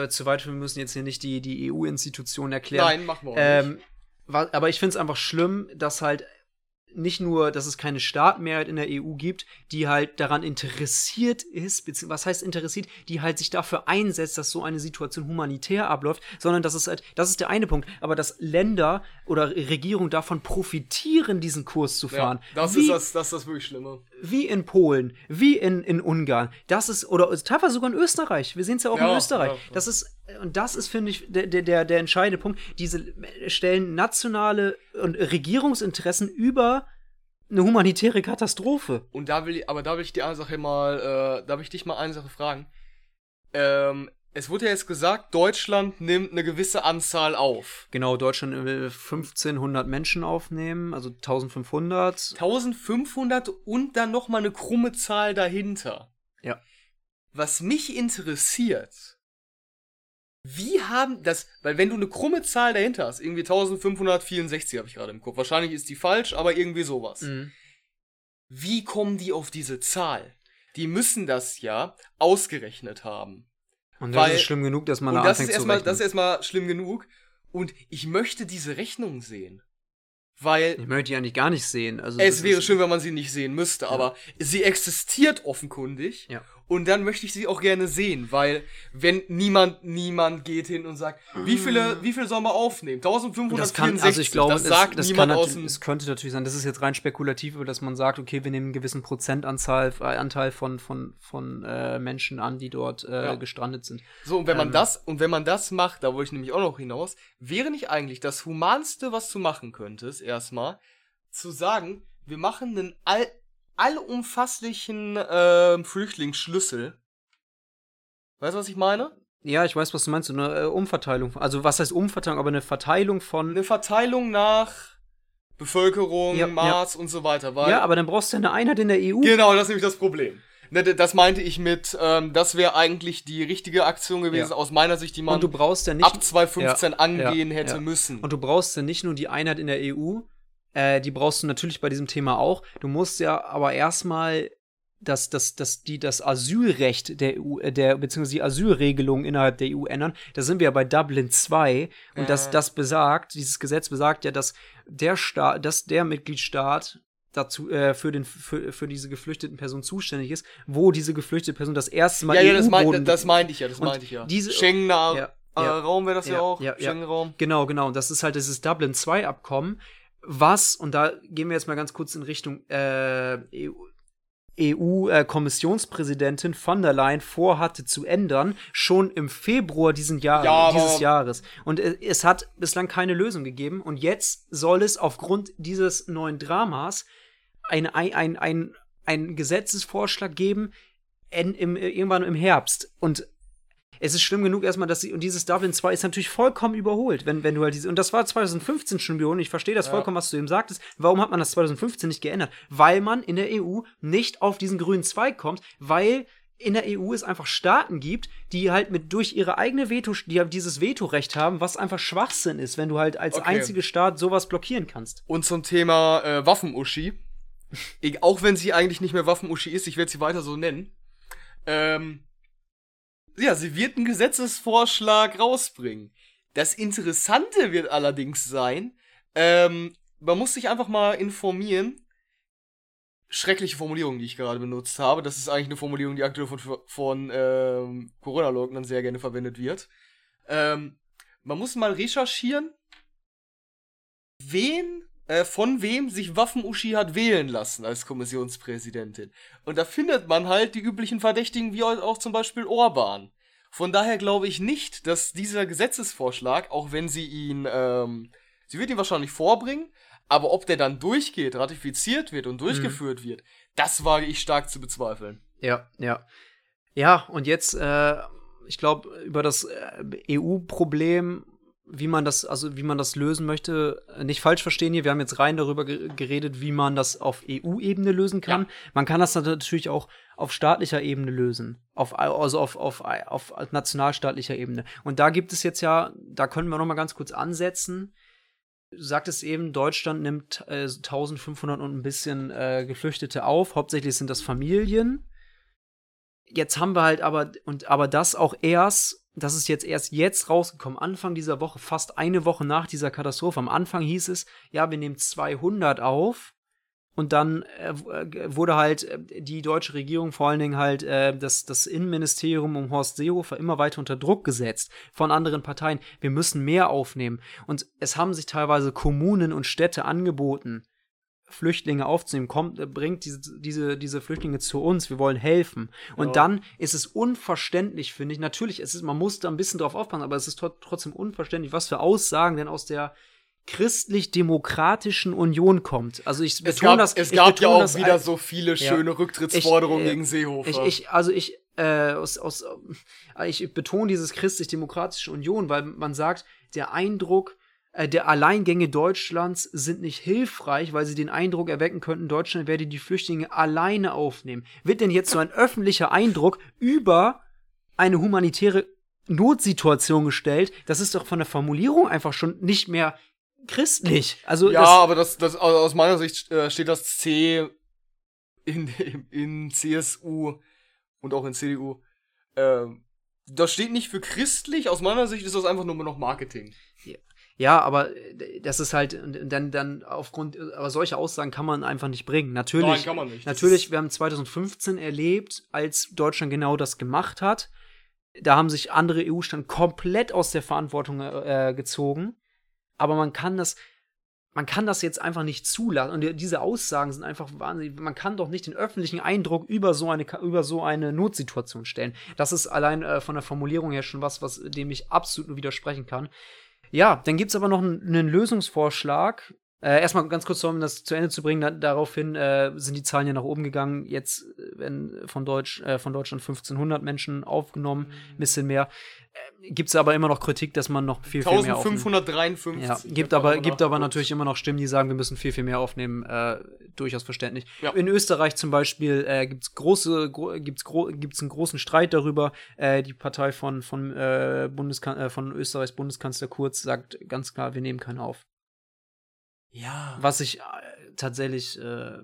Speaker 1: zu weit, wir müssen jetzt hier nicht die, die EU-Institutionen erklären.
Speaker 2: Nein, machen wir auch ähm, nicht.
Speaker 1: Aber ich finde es einfach schlimm, dass halt nicht nur, dass es keine Staatmehrheit in der EU gibt, die halt daran interessiert ist, beziehungsweise was heißt interessiert, die halt sich dafür einsetzt, dass so eine Situation humanitär abläuft, sondern dass es halt, das ist der eine Punkt, aber dass Länder oder Regierungen davon profitieren, diesen Kurs zu fahren.
Speaker 2: Ja, das wie, ist das, das ist das wirklich Schlimme.
Speaker 1: Wie in Polen, wie in, in Ungarn, das ist, oder teilweise sogar in Österreich, wir sehen es ja auch ja, in Österreich, ja, das ist, und das ist, finde ich, der, der, der entscheidende Punkt, diese stellen nationale und Regierungsinteressen über eine humanitäre Katastrophe.
Speaker 2: Und da will ich, aber da will ich die eine Sache mal, äh, da will ich dich mal eine Sache fragen. Ähm, es wurde ja jetzt gesagt, Deutschland nimmt eine gewisse Anzahl auf.
Speaker 1: Genau, Deutschland will 1500 Menschen aufnehmen, also 1500.
Speaker 2: 1500 und dann noch mal eine krumme Zahl dahinter.
Speaker 1: Ja.
Speaker 2: Was mich interessiert, wie haben das, weil wenn du eine krumme Zahl dahinter hast, irgendwie 1564 habe ich gerade im Kopf, wahrscheinlich ist die falsch, aber irgendwie sowas. Mhm. Wie kommen die auf diese Zahl? Die müssen das ja ausgerechnet haben.
Speaker 1: Und das weil, ist schlimm genug, dass man
Speaker 2: da das ist erstmal, Das ist erstmal schlimm genug. Und ich möchte diese Rechnung sehen. Weil.
Speaker 1: Ich möchte die eigentlich gar nicht sehen. Also
Speaker 2: es wäre schön, wenn man sie nicht sehen müsste, ja. aber sie existiert offenkundig.
Speaker 1: Ja.
Speaker 2: Und dann möchte ich sie auch gerne sehen, weil wenn niemand, niemand geht hin und sagt, wie viele, wie viel sollen wir aufnehmen? 1564,
Speaker 1: das kann, also ich glaube, das sagt es, niemand aus Es könnte natürlich sein, das ist jetzt rein spekulativ, dass man sagt, okay, wir nehmen einen gewissen Prozentanzahl, äh, Anteil von, von, von äh, Menschen an, die dort äh, ja. gestrandet sind.
Speaker 2: So, und wenn man ähm, das, und wenn man das macht, da wollte ich nämlich auch noch hinaus, wäre nicht eigentlich das Humanste, was du machen könntest, erstmal, zu sagen, wir machen einen all allumfasslichen äh, Flüchtlingsschlüssel. Weißt du, was ich meine?
Speaker 1: Ja, ich weiß, was du meinst. Eine äh, Umverteilung. Also, was heißt Umverteilung? Aber eine Verteilung von.
Speaker 2: Eine Verteilung nach Bevölkerung, ja, Maß ja. und so weiter.
Speaker 1: Ja, aber dann brauchst du eine Einheit in der EU.
Speaker 2: Genau, das ist nämlich das Problem. Ne, das meinte ich mit, ähm, das wäre eigentlich die richtige Aktion gewesen, ja. aus meiner Sicht, die man
Speaker 1: und du brauchst ja nicht,
Speaker 2: ab 2015 angehen hätte müssen.
Speaker 1: Und du brauchst ja nicht nur die Einheit in der EU, äh, die brauchst du natürlich bei diesem Thema auch. Du musst ja aber erstmal das, das, das, die, das Asylrecht der EU, äh, der, beziehungsweise die Asylregelung innerhalb der EU ändern. Da sind wir ja bei Dublin 2 und äh. das, das besagt, dieses Gesetz besagt ja, dass der Staat, dass der Mitgliedstaat dazu äh, für den für, für diese geflüchteten Personen zuständig ist, wo diese geflüchtete Person das erste Mal
Speaker 2: ja, ja, das, mein, das meinte ich ja, das meinte ich ja.
Speaker 1: Diese,
Speaker 2: Schengener
Speaker 1: ja,
Speaker 2: ja, Raum wäre das ja,
Speaker 1: ja
Speaker 2: auch,
Speaker 1: ja, Schengen-Raum. Genau, genau. Und das ist halt dieses Dublin 2 Abkommen, was, und da gehen wir jetzt mal ganz kurz in Richtung äh, EU-Kommissionspräsidentin e äh, von der Leyen vorhatte zu ändern, schon im Februar diesen Jahr, ja, dieses Jahres. Und es hat bislang keine Lösung gegeben. Und jetzt soll es aufgrund dieses neuen Dramas ein, ein, ein, ein, ein Gesetzesvorschlag geben, in, im, irgendwann im Herbst. Und es ist schlimm genug erstmal, dass sie, und dieses Dublin 2 ist natürlich vollkommen überholt, wenn, wenn du halt diese, und das war 2015 schon überholt, ich verstehe das
Speaker 2: Ja.
Speaker 1: vollkommen, was du eben sagtest. Warum hat man das 2015 nicht geändert? Weil man in der EU nicht auf diesen grünen Zweig kommt, weil in der EU es einfach Staaten gibt, die halt mit durch ihre eigene Veto, die halt dieses Vetorecht haben, was einfach Schwachsinn ist, wenn du halt als
Speaker 2: Okay.
Speaker 1: einzige Staat sowas blockieren kannst.
Speaker 2: Und zum Thema äh, Waffenuschi. Auch wenn sie eigentlich nicht mehr Waffenuschi ist, ich werde sie weiter so nennen. Ähm, ja, sie wird einen Gesetzesvorschlag rausbringen. Das Interessante wird allerdings sein, ähm, man muss sich einfach mal informieren. Schreckliche Formulierung, die ich gerade benutzt habe. Das ist eigentlich eine Formulierung, die aktuell von, von ähm, Corona-Leugnern sehr gerne verwendet wird. Ähm, man muss mal recherchieren, wen, äh, von wem sich Waffen-Uschi hat wählen lassen als Kommissionspräsidentin. Und da findet man halt die üblichen Verdächtigen, wie auch zum Beispiel Orban. Von daher glaube ich nicht, dass dieser Gesetzesvorschlag, auch wenn sie ihn, ähm, sie wird ihn wahrscheinlich vorbringen, aber ob der dann durchgeht, ratifiziert wird und durchgeführt wird, das wage ich stark zu bezweifeln.
Speaker 1: Ja, ja. Ja, und jetzt, äh, ich glaube, über das äh, EU-Problem, wie man das, also wie man das lösen möchte, nicht falsch verstehen hier. Wir haben jetzt rein darüber ge geredet, wie man das auf EU-Ebene lösen kann. Man kann das natürlich auch auf staatlicher Ebene lösen. Auf, also auf, auf, auf, auf nationalstaatlicher Ebene. Und da gibt es jetzt ja, da können wir noch mal ganz kurz ansetzen. Du sagtest eben, Deutschland nimmt äh, 1500 und ein bisschen äh, Geflüchtete auf. Hauptsächlich sind das Familien jetzt haben wir halt aber, und aber das auch erst, das ist jetzt erst jetzt rausgekommen, Anfang dieser Woche, fast eine Woche nach dieser Katastrophe. Am Anfang hieß es, ja, wir nehmen 200 auf. Und dann äh, wurde halt äh, die deutsche Regierung, vor allen Dingen halt äh, das, das Innenministerium um Horst Seehofer immer weiter unter Druck gesetzt von anderen Parteien. Wir müssen mehr aufnehmen. Und es haben sich teilweise Kommunen und Städte angeboten, Flüchtlinge aufzunehmen, kommt, äh, bringt diese, diese, diese Flüchtlinge zu uns, wir wollen helfen. Und
Speaker 2: Ja.
Speaker 1: dann ist es unverständlich, finde ich. Natürlich, es ist, man muss da ein bisschen drauf aufpassen, aber es ist tro- trotzdem unverständlich, was für Aussagen denn aus der christlich-demokratischen Union kommt. Also ich
Speaker 2: Es
Speaker 1: betone
Speaker 2: gab,
Speaker 1: das.
Speaker 2: es gab ja auch wieder so viele
Speaker 1: Ja.
Speaker 2: schöne Rücktrittsforderungen
Speaker 1: Ich, äh,
Speaker 2: gegen Seehofer.
Speaker 1: ich, ich, also ich, äh, aus, aus, äh, ich betone dieses christlich-demokratische Union, weil man sagt, der Eindruck, der Alleingänge Deutschlands sind nicht hilfreich, weil sie den Eindruck erwecken könnten, Deutschland werde die Flüchtlinge alleine aufnehmen. Wird denn jetzt so ein öffentlicher Eindruck über eine humanitäre Notsituation gestellt? Das ist doch von der Formulierung einfach schon nicht mehr christlich. Also
Speaker 2: ja,
Speaker 1: das,
Speaker 2: aber das, das, also aus meiner Sicht äh, steht das C in, in, in CSU und auch in CDU. Ähm, das steht nicht für christlich. Aus meiner Sicht ist das einfach nur noch Marketing.
Speaker 1: Ja, aber äh, das ist halt, und dann, dann aufgrund, aber solche Aussagen kann man einfach nicht bringen. Natürlich,
Speaker 2: Nein, kann man nicht.
Speaker 1: Natürlich, wir haben 2015 erlebt, als Deutschland genau das gemacht hat. Da haben sich andere EU-Staaten komplett aus der Verantwortung äh, gezogen. Aber man kann das, man kann das jetzt einfach nicht zulassen. Und die- diese Aussagen sind einfach wahnsinnig. Man kann doch nicht den öffentlichen Eindruck über so eine, über so eine Notsituation stellen. Das ist allein äh, von der Formulierung her schon was, was dem ich absolut nur widersprechen kann. Ja, dann gibt es aber noch einen, einen Lösungsvorschlag. Äh, erstmal ganz kurz, um das zu Ende zu bringen, da, daraufhin äh, sind die Zahlen ja nach oben gegangen. Jetzt äh, werden von, Deutsch, äh, von Deutschland 1500 Menschen aufgenommen, ein bisschen mehr. Äh, gibt es aber immer noch Kritik, dass man noch viel, viel mehr aufnimmt.
Speaker 2: 1553.
Speaker 1: Ja, gibt aber, gibt aber natürlich immer noch Stimmen, die sagen, wir müssen viel, viel mehr aufnehmen. Äh, durchaus verständlich.
Speaker 2: Ja.
Speaker 1: In Österreich zum Beispiel äh, gibt es große, gro gibt's gro gibt's einen großen Streit darüber. Die Partei von, von, Bundeskan von Österreichs Bundeskanzler Kurz sagt ganz klar, wir nehmen keinen auf.
Speaker 2: Ja.
Speaker 1: Was ich äh, tatsächlich, äh,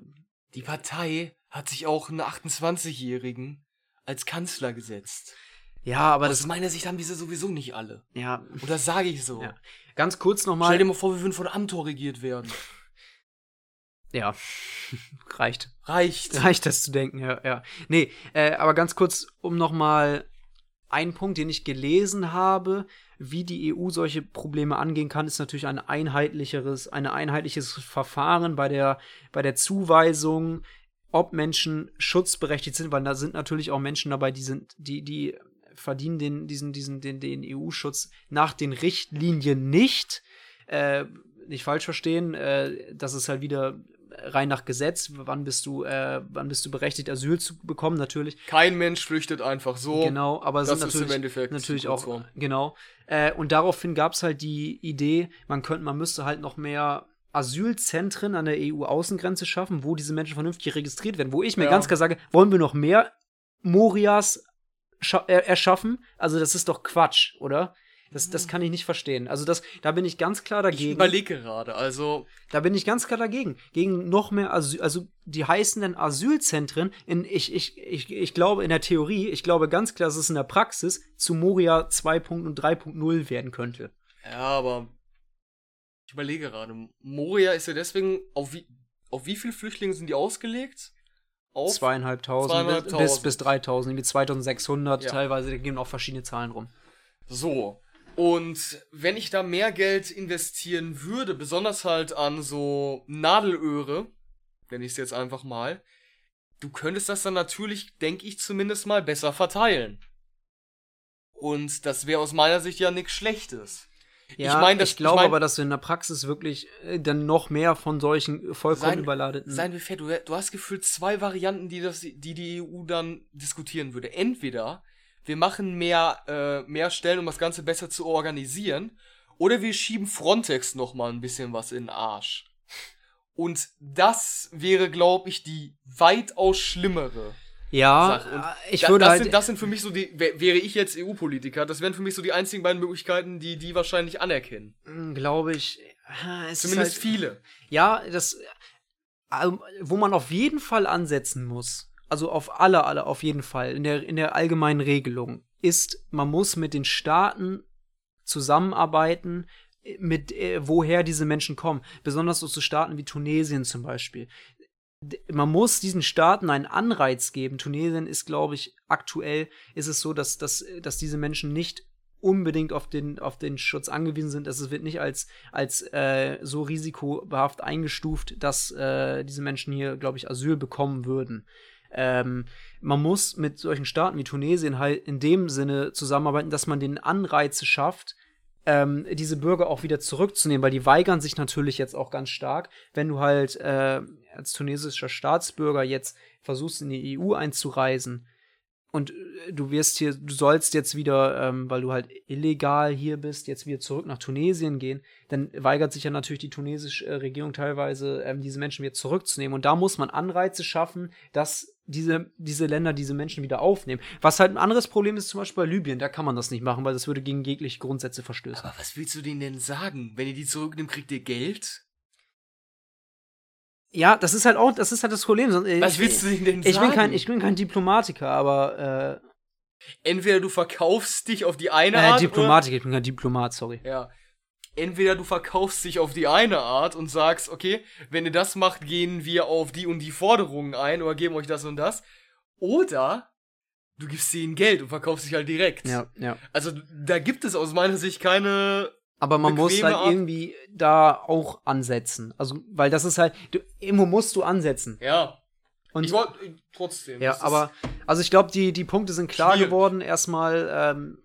Speaker 2: Die Partei hat sich auch einen 28-Jährigen als Kanzler gesetzt.
Speaker 1: ja, aber
Speaker 2: Aus
Speaker 1: das,
Speaker 2: meiner Sicht haben diese sowieso nicht alle.
Speaker 1: ja,
Speaker 2: Und das sage ich so.
Speaker 1: Ja. ganz kurz
Speaker 2: Stell
Speaker 1: nochmal.
Speaker 2: dir mal vor, wir würden von Amtor regiert werden.
Speaker 1: Ja, [LAUGHS] reicht.
Speaker 2: Reicht.
Speaker 1: Reicht das zu denken, ja, ja. Nee, äh, aber ganz kurz, um nochmal einen Punkt, den ich gelesen habe, wie die EU solche Probleme angehen kann, ist natürlich ein einheitlicheres, ein einheitliches Verfahren bei der, bei der Zuweisung, ob Menschen schutzberechtigt sind, weil da sind natürlich auch Menschen dabei, die sind, die, die verdienen den, diesen, diesen, den, den EU-Schutz nach den Richtlinien nicht. Äh, nicht falsch verstehen, äh, das ist halt wieder rein nach Gesetz, wann bist du, äh, wann bist du berechtigt, Asyl zu bekommen, natürlich.
Speaker 2: Kein Mensch flüchtet einfach so.
Speaker 1: Genau, aber
Speaker 2: das
Speaker 1: sind
Speaker 2: ist im
Speaker 1: natürlich,
Speaker 2: Endeffekt
Speaker 1: natürlich auch,
Speaker 2: Kurzform.
Speaker 1: genau. Äh, und daraufhin gab es halt die Idee, man könnte, man müsste halt noch mehr Asylzentren an der EU-Außengrenze schaffen, wo diese Menschen vernünftig registriert werden. Wo ich mir
Speaker 2: Ja.
Speaker 1: ganz klar sage, wollen wir noch mehr Morias äh, erschaffen? Also das ist doch Quatsch, oder? Das, das kann ich nicht verstehen. Also das, da bin ich ganz klar
Speaker 2: Ich
Speaker 1: dagegen.
Speaker 2: überlege gerade, also
Speaker 1: Da bin ich ganz klar dagegen. Gegen noch mehr Asyl, also die heißen dann Asylzentren. In, ich, ich, ich, ich glaube in der Theorie, ich glaube ganz klar, dass es in der Praxis zu Moria 2.0 und 3.0 werden könnte.
Speaker 2: Ja, aber ich überlege gerade. Moria ist ja deswegen, auf wie, auf wie viele Flüchtlinge sind die ausgelegt? Auf
Speaker 1: Zweieinhalbtausend
Speaker 2: Zweieinhalbtausend.
Speaker 1: bis, bis 3000, irgendwie 2600
Speaker 2: Ja.
Speaker 1: teilweise, da gehen auch verschiedene Zahlen rum.
Speaker 2: So. Und wenn ich da mehr Geld investieren würde, besonders halt an so Nadelöhre, nenne ich es jetzt einfach mal, du könntest das dann natürlich, denke ich zumindest mal, besser verteilen. Und das wäre aus meiner Sicht ja nichts Schlechtes.
Speaker 1: Ja,
Speaker 2: ich meine, das
Speaker 1: ich glaube
Speaker 2: mein-
Speaker 1: aber, dass wir in der Praxis wirklich äh, dann noch mehr von solchen vollkommen
Speaker 2: Sein-
Speaker 1: überladeten.
Speaker 2: Seien wir fair, du, du hast gefühlt zwei Varianten, die, das, die die EU dann diskutieren würde. Entweder wir machen mehr, äh, mehr Stellen, um das Ganze besser zu organisieren, oder wir schieben Frontex noch mal ein bisschen was in den Arsch. Und das wäre, glaube ich, die weitaus schlimmere
Speaker 1: ja, äh, ich würde
Speaker 2: das,
Speaker 1: halt.
Speaker 2: sind, das sind für mich so die, wär- wäre ich jetzt EU-Politiker, das wären für mich so die einzigen beiden Möglichkeiten, die die wahrscheinlich anerkennen.
Speaker 1: glaube ich. äh, Es
Speaker 2: Zumindest
Speaker 1: halt,
Speaker 2: viele.
Speaker 1: Ja, das, äh, wo man auf jeden Fall ansetzen muss, also auf alle, alle auf jeden Fall, in der, in der allgemeinen Regelung, ist, man muss mit den Staaten zusammenarbeiten, äh, mit äh, woher diese Menschen kommen. Besonders so zu Staaten wie Tunesien zum Beispiel. Man muss diesen Staaten einen Anreiz geben. Tunesien ist, glaube ich, aktuell ist es so, dass, dass, dass diese Menschen nicht unbedingt auf den, auf den Schutz angewiesen sind. Es wird nicht als, als äh, so risikobehaft eingestuft, dass äh, diese Menschen hier, glaube ich, Asyl bekommen würden. Ähm, man muss mit solchen Staaten wie Tunesien halt in dem Sinne zusammenarbeiten, dass man den Anreize schafft, ähm, diese Bürger auch wieder zurückzunehmen, weil die weigern sich natürlich jetzt auch ganz stark, wenn du halt äh, als tunesischer Staatsbürger jetzt versuchst, in die EU einzureisen und äh, du wirst hier, du sollst jetzt wieder, ähm, weil du halt illegal hier bist, jetzt wieder zurück nach Tunesien gehen, dann weigert sich ja natürlich die tunesische äh, Regierung teilweise, ähm, diese Menschen wieder zurückzunehmen. Und da muss man Anreize schaffen, dass diese, diese Länder diese Menschen wieder aufnehmen. Was halt ein anderes Problem ist, zum Beispiel bei Libyen, da kann man das nicht machen, weil das würde gegen jegliche Grundsätze verstößen.
Speaker 2: Aber was willst du denen denn sagen? Wenn ihr die zurücknimmt, kriegt ihr Geld?
Speaker 1: Ja, das ist halt auch, das ist halt das Problem. Sonst-
Speaker 2: Was
Speaker 1: ich,
Speaker 2: willst du denn
Speaker 1: ich
Speaker 2: sagen?
Speaker 1: bin kein, ich bin kein Diplomatiker, aber
Speaker 2: Entweder du verkaufst dich auf die eine
Speaker 1: äh, äh
Speaker 2: Art.
Speaker 1: Diplomatiker, ich bin kein Diplomat, sorry.
Speaker 2: Oder, ja. Entweder du verkaufst dich auf die eine Art und sagst, okay, wenn ihr das macht, gehen wir auf die und die Forderungen ein oder geben euch das und das. Oder du gibst denen Geld und verkaufst dich halt direkt.
Speaker 1: Ja, ja.
Speaker 2: Also da gibt es aus meiner Sicht keine.
Speaker 1: Aber man muss halt
Speaker 2: Art-
Speaker 1: irgendwie da auch ansetzen. Also, weil das ist halt, du, irgendwo musst du ansetzen.
Speaker 2: Ja.
Speaker 1: Und
Speaker 2: ich wollte trotzdem.
Speaker 1: ja, aber, also ich glaube, die, die Punkte sind klar
Speaker 2: Schwierig.
Speaker 1: geworden. Erstmal ähm,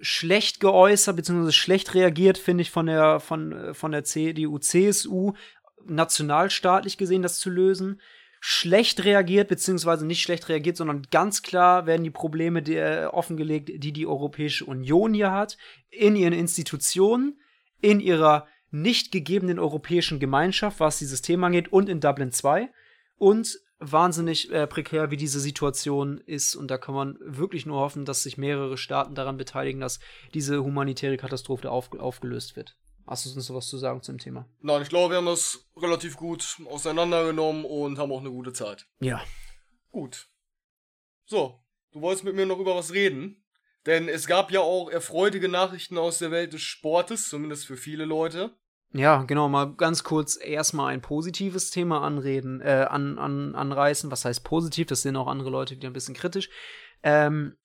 Speaker 1: schlecht geäußert, beziehungsweise schlecht reagiert, finde ich, von der, von, äh, von der CDU, CSU, nationalstaatlich gesehen, das zu lösen. Schlecht reagiert, beziehungsweise nicht schlecht reagiert, sondern ganz klar werden die Probleme der, offengelegt, die die Europäische Union hier hat, in ihren Institutionen, in ihrer nicht gegebenen europäischen Gemeinschaft, was dieses Thema angeht, und in Dublin 2. Und wahnsinnig äh, prekär, wie diese Situation ist. Und da kann man wirklich nur hoffen, dass sich mehrere Staaten daran beteiligen, dass diese humanitäre Katastrophe auf, aufgelöst wird. Hast du uns sowas zu sagen zum Thema?
Speaker 2: Nein, ich glaube, wir haben das relativ gut auseinandergenommen und haben auch eine gute Zeit.
Speaker 1: Ja.
Speaker 2: Gut. So, du wolltest mit mir noch über was reden. Denn es gab ja auch erfreuliche Nachrichten aus der Welt des Sportes, zumindest für viele Leute.
Speaker 1: Ja, genau, mal ganz kurz erstmal ein positives Thema anreden, äh, an, an, anreißen. Was heißt positiv? Das sehen auch andere Leute wieder ein bisschen kritisch. Ähm,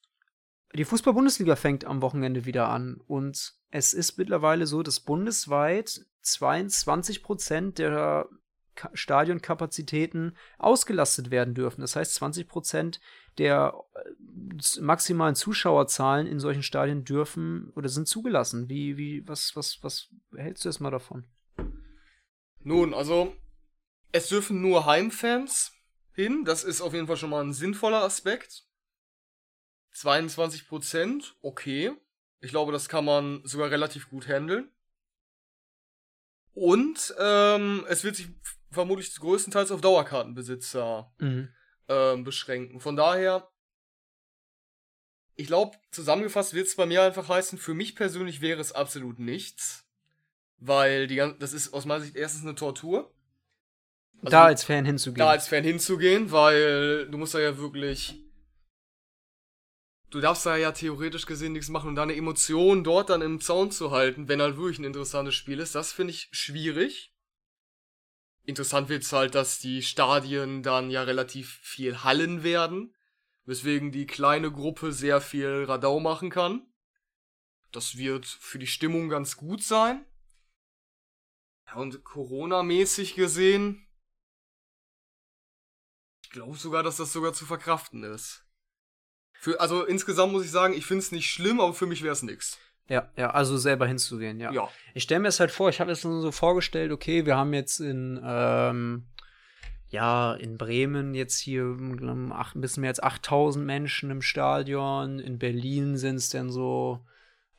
Speaker 1: die Fußball-Bundesliga fängt am Wochenende wieder an und es ist mittlerweile so, dass bundesweit 22 Prozent der Ka Stadionkapazitäten ausgelastet werden dürfen. Das heißt, 20 Prozent der äh, maximalen Zuschauerzahlen in solchen Stadien dürfen oder sind zugelassen. Wie, wie, was, was, was hältst du erstmal davon?
Speaker 2: Nun, also, Es dürfen nur Heimfans hin. Das ist auf jeden Fall schon mal ein sinnvoller Aspekt. 22 Prozent, okay. Ich glaube, das kann man sogar relativ gut handeln. Und ähm, es wird sich vermutlich größtenteils auf Dauerkartenbesitzer
Speaker 1: Mhm.
Speaker 2: ähm, beschränken. Von daher, ich glaube, zusammengefasst wird es bei mir einfach heißen, für mich persönlich wäre es absolut nichts. Weil die, gan- das ist aus meiner Sicht erstens eine Tortur. Also
Speaker 1: da als Fan hinzugehen.
Speaker 2: da als Fan hinzugehen, weil du musst da ja wirklich. Du darfst da ja theoretisch gesehen nichts machen und deine Emotionen dort dann im Zaun zu halten, wenn halt wirklich ein interessantes Spiel ist, das finde ich schwierig. Interessant wird's halt, dass die Stadien dann ja relativ viel Hallen werden, weswegen die kleine Gruppe sehr viel Radau machen kann. Das wird für die Stimmung ganz gut sein. Und Corona-mäßig gesehen, ich glaube sogar, dass das sogar zu verkraften ist. Für, also insgesamt muss ich sagen, ich finde es nicht schlimm, aber für mich wäre es nix.
Speaker 1: ja, ja, also selber hinzugehen, ja.
Speaker 2: Ja.
Speaker 1: Ich stelle mir es halt vor, ich habe es nur so vorgestellt, okay, wir haben jetzt in, ähm, ja, in Bremen jetzt hier ähm, ein bisschen mehr als 8000 Menschen im Stadion. In Berlin sind es dann so,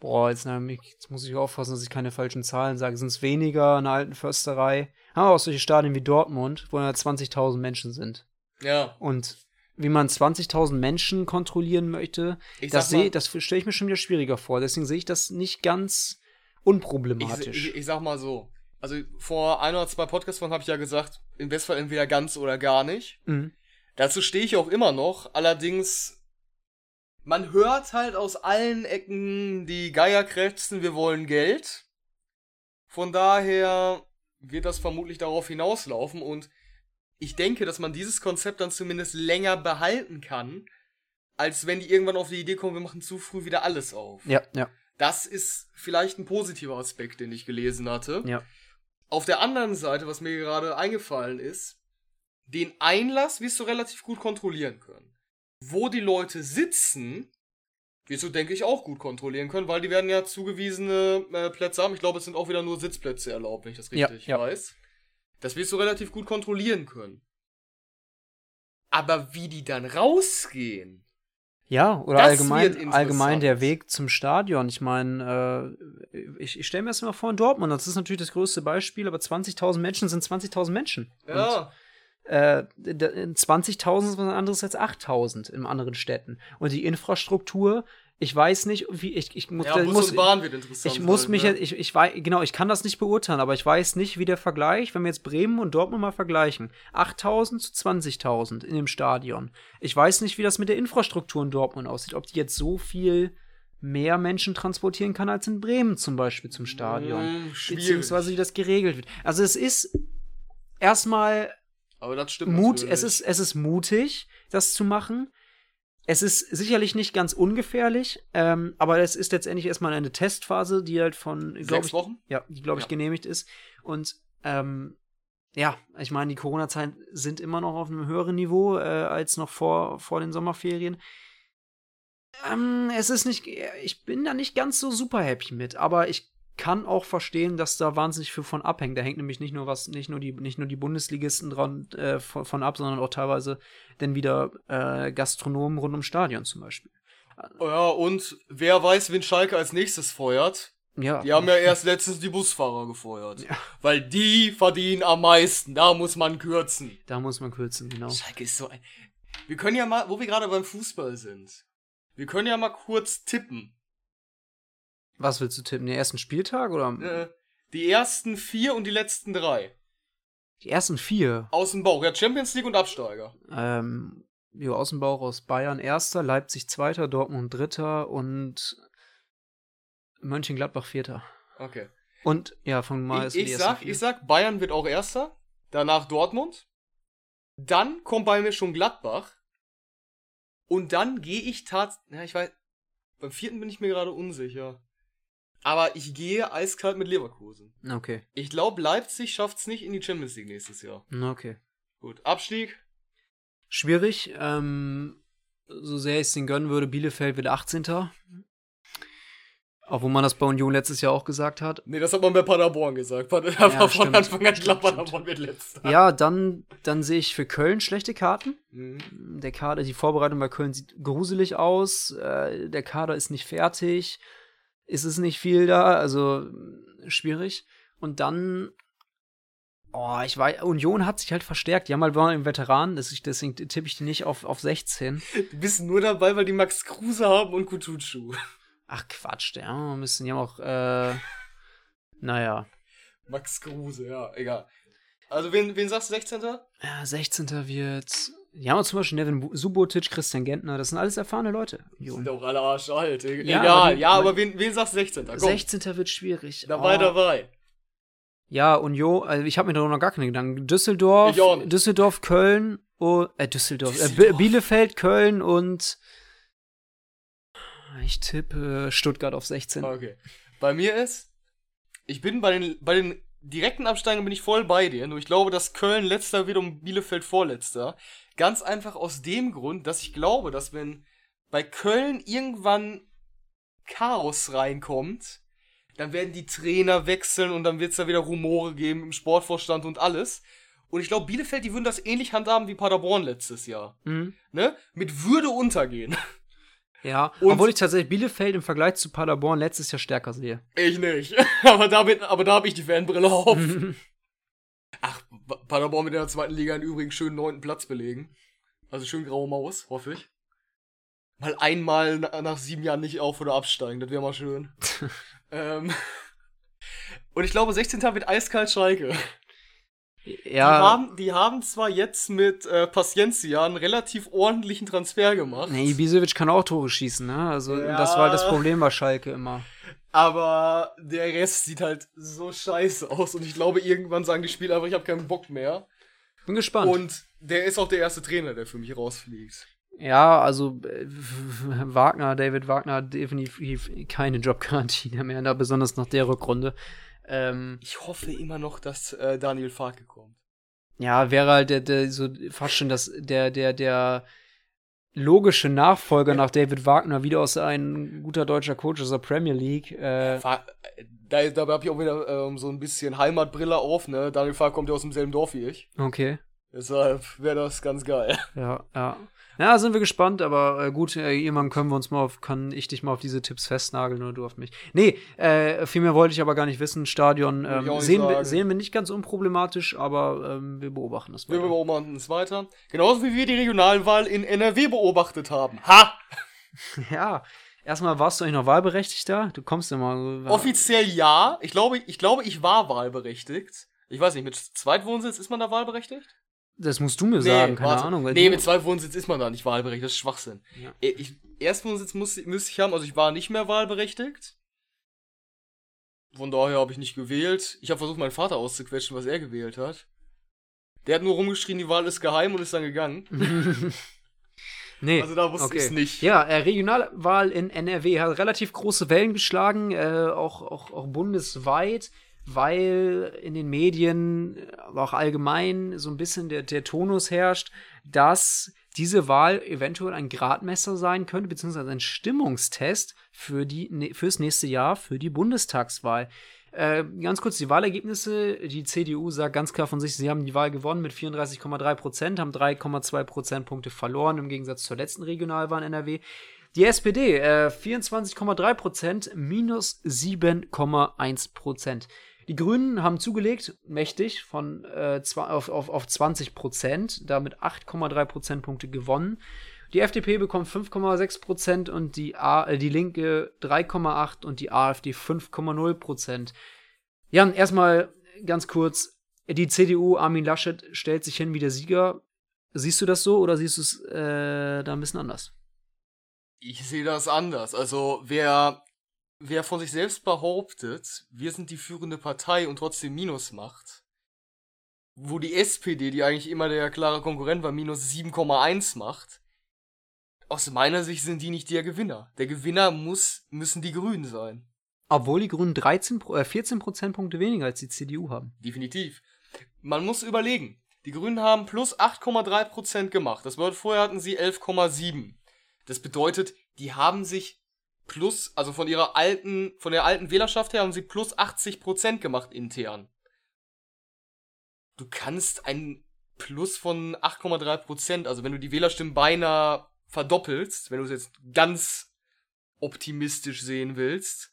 Speaker 1: boah, jetzt, na, jetzt muss ich aufpassen, dass ich keine falschen Zahlen sage, sind es weniger in der alten Försterei. Haben wir auch solche Stadien wie Dortmund, wo dann 20.000 Menschen sind.
Speaker 2: Ja.
Speaker 1: Und wie man 20.000 Menschen kontrollieren möchte,
Speaker 2: Ich
Speaker 1: das, seh- das stelle ich mir schon wieder schwieriger vor. Deswegen sehe ich das nicht ganz
Speaker 2: Ich,
Speaker 1: unproblematisch.
Speaker 2: ich, ich sag mal so. Also vor ein oder zwei Podcasts von habe ich ja gesagt, im Westfall entweder ganz oder gar nicht.
Speaker 1: mhm.
Speaker 2: Dazu stehe ich auch immer noch. Allerdings, man hört halt aus allen Ecken die Geier krächzen, wir wollen Geld. Von daher wird das vermutlich darauf hinauslaufen und ich denke, dass man dieses Konzept dann zumindest länger behalten kann, als wenn die irgendwann auf die Idee kommen, wir machen zu früh wieder alles auf.
Speaker 1: Ja, ja,
Speaker 2: Das ist vielleicht ein positiver Aspekt, den ich gelesen hatte.
Speaker 1: ja.
Speaker 2: Auf der anderen Seite, was mir gerade eingefallen ist, den Einlass wirst du relativ gut kontrollieren können. Wo die Leute sitzen, wirst du, denke ich, auch gut kontrollieren können, weil die werden ja zugewiesene äh, Plätze haben. Ich glaube, es sind auch wieder nur Sitzplätze erlaubt, wenn ich das
Speaker 1: Ja,
Speaker 2: richtig
Speaker 1: ja.
Speaker 2: weiß. Das wirst du relativ gut kontrollieren können. Aber wie die dann rausgehen,
Speaker 1: Ja, oder
Speaker 2: Das
Speaker 1: allgemein, allgemein der Weg zum Stadion. Ich meine, äh, ich, ich stelle mir das immer vor in Dortmund. Das ist natürlich das größte Beispiel, aber 20.000 Menschen sind 20.000 Menschen.
Speaker 2: ja,
Speaker 1: Und, äh, d- 20.000 ist was anderes als 8.000 in anderen Städten. Und die Infrastruktur, ich weiß nicht, wie ich, ich muss,
Speaker 2: ja
Speaker 1: muss
Speaker 2: Bahn wird interessant.
Speaker 1: ich muss mich
Speaker 2: ne?
Speaker 1: jetzt, ich, ich weiß, genau, ich kann das nicht beurteilen, aber ich weiß nicht, wie der Vergleich, wenn wir jetzt Bremen und Dortmund mal vergleichen, 8000 zu 20.000 in dem Stadion. Ich weiß nicht, wie das mit der Infrastruktur in Dortmund aussieht, ob die jetzt so viel mehr Menschen transportieren kann als in Bremen zum Beispiel zum Stadion.
Speaker 2: Hm, schwierig.
Speaker 1: Beziehungsweise wie das geregelt wird. Also es ist erstmal Mut,
Speaker 2: natürlich.
Speaker 1: es ist, es ist mutig, das zu machen. Es ist sicherlich nicht ganz ungefährlich, ähm, aber es ist letztendlich erstmal eine Testphase, die halt von, glaube
Speaker 2: Sechs
Speaker 1: ich,
Speaker 2: Wochen?
Speaker 1: ja, die glaube ich
Speaker 2: Ja.
Speaker 1: genehmigt ist. Und ähm, ja, ich meine, die Corona-Zahlen sind immer noch auf einem höheren Niveau äh, als noch vor, vor den Sommerferien. Ähm, es ist nicht, ich bin da nicht ganz so super happy mit, aber ich kann auch verstehen, dass da wahnsinnig viel von abhängt. Da hängt nämlich nicht nur was, nicht nur die, nicht nur die Bundesligisten dran äh, von, von ab, sondern auch teilweise dann wieder äh, Gastronomen rund ums Stadion zum Beispiel.
Speaker 2: Ja, und wer weiß, wen Schalke als nächstes feuert?
Speaker 1: Ja,
Speaker 2: Die haben ja erst letztens die Busfahrer gefeuert.
Speaker 1: Ja.
Speaker 2: Weil die verdienen am meisten. Da muss man kürzen.
Speaker 1: da muss man kürzen, genau.
Speaker 2: Schalke ist so ein. Wir können ja mal, wo wir gerade beim Fußball sind. Wir können ja mal kurz tippen.
Speaker 1: Was willst du tippen? Den ersten Spieltag oder
Speaker 2: Äh, Die ersten vier und die letzten drei.
Speaker 1: die ersten vier?
Speaker 2: Aus dem Bauch. Ja, Champions League und Absteiger.
Speaker 1: Ähm, jo, aus dem Bauch aus Bayern erster, Leipzig zweiter, Dortmund dritter und Mönchengladbach vierter.
Speaker 2: Okay.
Speaker 1: Und ja, von mal
Speaker 2: Ich, ich, sag, ich sag, Bayern wird auch erster. Danach Dortmund. Dann kommt bei mir schon Gladbach. Und dann gehe ich tatsächlich. Ja, ich weiß. Beim vierten bin ich mir gerade unsicher. Aber ich gehe eiskalt mit Leverkusen.
Speaker 1: Okay,
Speaker 2: Ich glaube, Leipzig schafft's nicht in die Champions League nächstes Jahr.
Speaker 1: okay.
Speaker 2: Gut, Abstieg.
Speaker 1: Schwierig. Ähm, so sehr ich es den gönnen würde, Bielefeld wird 18. Obwohl man das bei Union letztes Jahr auch gesagt hat.
Speaker 2: Nee, das hat man bei Paderborn gesagt. Da ja, von Anfang an klar, Paderborn wird letzter.
Speaker 1: Ja, dann, dann sehe ich für Köln schlechte Karten. Mhm. Der Kader, die Vorbereitung bei Köln sieht gruselig aus. Äh, der Kader ist nicht fertig. Ist es nicht viel da, also schwierig. Und dann Oh, ich weiß, Union hat sich halt verstärkt. Die haben halt einen Veteran, deswegen tippe ich die nicht auf, auf 16.
Speaker 2: Du bist nur dabei, weil die Max Kruse haben und Kutucu.
Speaker 1: Ach Quatsch, der ja, müssen ja auch, äh, [LAUGHS] naja.
Speaker 2: Max Kruse, ja, egal. Also, wen, wen sagst du 16.?
Speaker 1: Ja, 16. wird. Die haben zum Beispiel Nevin Subotic, Christian Gentner, das sind alles erfahrene Leute.
Speaker 2: Die sind auch alle arschalt. Ja, Egal, aber, ja, aber wen, wen sagst du 16. Komm.
Speaker 1: 16. wird schwierig.
Speaker 2: Dabei, oh. dabei.
Speaker 1: Ja, Union, also ich habe mir darüber noch gar keine Gedanken. Düsseldorf, Düsseldorf, Köln, oh, äh, Düsseldorf, Düsseldorf. Äh, Bielefeld, Köln und ich tippe Stuttgart auf 16.
Speaker 2: Okay. Bei mir ist, ich bin bei den, bei den direkten Absteigern bin ich voll bei dir. Nur ich glaube, dass Köln letzter wird und Bielefeld vorletzter. Ganz einfach aus dem Grund, dass ich glaube, dass wenn bei Köln irgendwann Chaos reinkommt, dann werden die Trainer wechseln und dann wird es da wieder Rumore geben im Sportvorstand und alles. Und ich glaube, Bielefeld, die würden das ähnlich handhaben wie Paderborn letztes Jahr. Mhm. Ne? Mit Würde untergehen. [LAUGHS]
Speaker 1: Ja, und obwohl ich tatsächlich Bielefeld im Vergleich zu Paderborn letztes Jahr stärker sehe.
Speaker 2: Ich nicht. [LAUGHS] aber da, bin, aber da habe ich die Fanbrille auf. [LAUGHS] Ach, Paderborn mit der zweiten Liga in übrigens schön neunten Platz belegen. Also schön graue Maus, hoffe ich. Mal einmal nach sieben Jahren nicht auf- oder absteigen, das wäre mal schön. [LAUGHS] ähm, und ich glaube, 16. wird eiskalt Schalke. Ja. Die haben, die haben zwar jetzt mit äh, Paciencia einen relativ ordentlichen Transfer gemacht.
Speaker 1: Nee, Ibisevic kann auch Tore schießen, ne? Also ja. das war das Problem bei Schalke immer.
Speaker 2: Aber der Rest sieht halt so scheiße aus und ich glaube, irgendwann sagen die Spieler einfach, ich habe keinen Bock mehr.
Speaker 1: Bin gespannt.
Speaker 2: Und der ist auch der erste Trainer, der für mich rausfliegt.
Speaker 1: Ja, also äh, [LAUGHS] Wagner, David Wagner definitiv keine Jobgarantie mehr, besonders nach der Rückrunde.
Speaker 2: Ähm, ich hoffe immer noch, dass äh, Daniel Farke kommt.
Speaker 1: Ja, wäre halt der, der so fast schon das, der, der, der logische Nachfolger ja. nach David Wagner, wieder aus ein guter deutscher Coach aus der Premier League. Äh,
Speaker 2: da, dabei habe ich auch wieder ähm, so ein bisschen Heimatbrille auf, ne? Daniel Farke kommt ja aus demselben Dorf wie ich.
Speaker 1: Okay.
Speaker 2: Deshalb wäre das ganz geil.
Speaker 1: Ja, ja. Ja, sind wir gespannt, aber äh, gut, äh, irgendwann können wir uns mal auf, kann ich dich mal auf diese Tipps festnageln oder du auf mich. Nee, äh, viel mehr wollte ich aber gar nicht wissen. Stadion ähm, sehen, wir, sehen wir nicht ganz unproblematisch, aber ähm, wir beobachten das
Speaker 2: weiter. Wir beobachten es weiter. Genauso wie wir die Regionalwahl in NRW beobachtet haben. Ha! [LAUGHS]
Speaker 1: ja. Erstmal warst du eigentlich noch wahlberechtigter? Du kommst immer.
Speaker 2: Offiziell ja. Ich glaube, ich glaube, ich war wahlberechtigt. Ich weiß nicht, mit Zweitwohnsitz ist man da wahlberechtigt?
Speaker 1: Das musst du mir sagen, keine warte. Ahnung.
Speaker 2: Nee, mit zwei Wohnsitz ist man da nicht wahlberechtigt, das ist Schwachsinn. Ja. Äh, ich, Erstwohnsitz muss, müsste ich haben, also ich war nicht mehr wahlberechtigt. Von daher habe ich nicht gewählt. Ich habe versucht, meinen Vater auszuquetschen, was er gewählt hat. Der hat nur rumgeschrien, die Wahl ist geheim und ist dann gegangen. [LAUGHS]
Speaker 1: nee.
Speaker 2: Also da wusste okay. ich es nicht.
Speaker 1: Ja, äh, Regionalwahl in NRW hat relativ große Wellen geschlagen, äh, auch, auch, auch bundesweit weil in den Medien, aber auch allgemein so ein bisschen der, der Tonus herrscht, dass diese Wahl eventuell ein Gradmesser sein könnte, beziehungsweise ein Stimmungstest für die, ne, fürs nächste Jahr, für die Bundestagswahl. Äh, ganz kurz die Wahlergebnisse. Die CDU sagt ganz klar von sich, sie haben die Wahl gewonnen mit 34,3 Prozent, haben 3,2 Prozentpunkte verloren im Gegensatz zur letzten Regionalwahl in NRW. Die SPD, äh, 24,3 Prozent, minus 7,1 Prozent. Die Grünen haben zugelegt, mächtig, von äh, auf, auf, auf 20 Prozent, damit 8,3 Prozentpunkte gewonnen. Die FDP bekommt 5,6 Prozent und die, A, äh, die Linke 3,8 und die AfD 5,0 Prozent. Jan, erstmal ganz kurz, die CDU, Armin Laschet, stellt sich hin wie der Sieger. Siehst du das so oder siehst du es äh, da ein bisschen anders?
Speaker 2: Ich sehe das anders. Also wer wer von sich selbst behauptet, wir sind die führende Partei und trotzdem Minus macht, wo die SPD, die eigentlich immer der klare Konkurrent war, minus 7,1 macht, aus meiner Sicht sind die nicht der Gewinner. Der Gewinner muss, müssen die Grünen sein.
Speaker 1: Obwohl die Grünen 13, äh, 14 Prozentpunkte weniger als die CDU haben.
Speaker 2: Definitiv. Man muss überlegen. Die Grünen haben plus 8,3 Prozent gemacht. Das bedeutet, vorher hatten sie 11,7. Das bedeutet, die haben sich plus, also von ihrer alten, von der alten Wählerschaft her haben sie plus 80 Prozent gemacht intern. Du kannst ein Plus von 8,3 Prozent, also wenn du die Wählerstimmen beinahe verdoppelst, wenn du es jetzt ganz optimistisch sehen willst,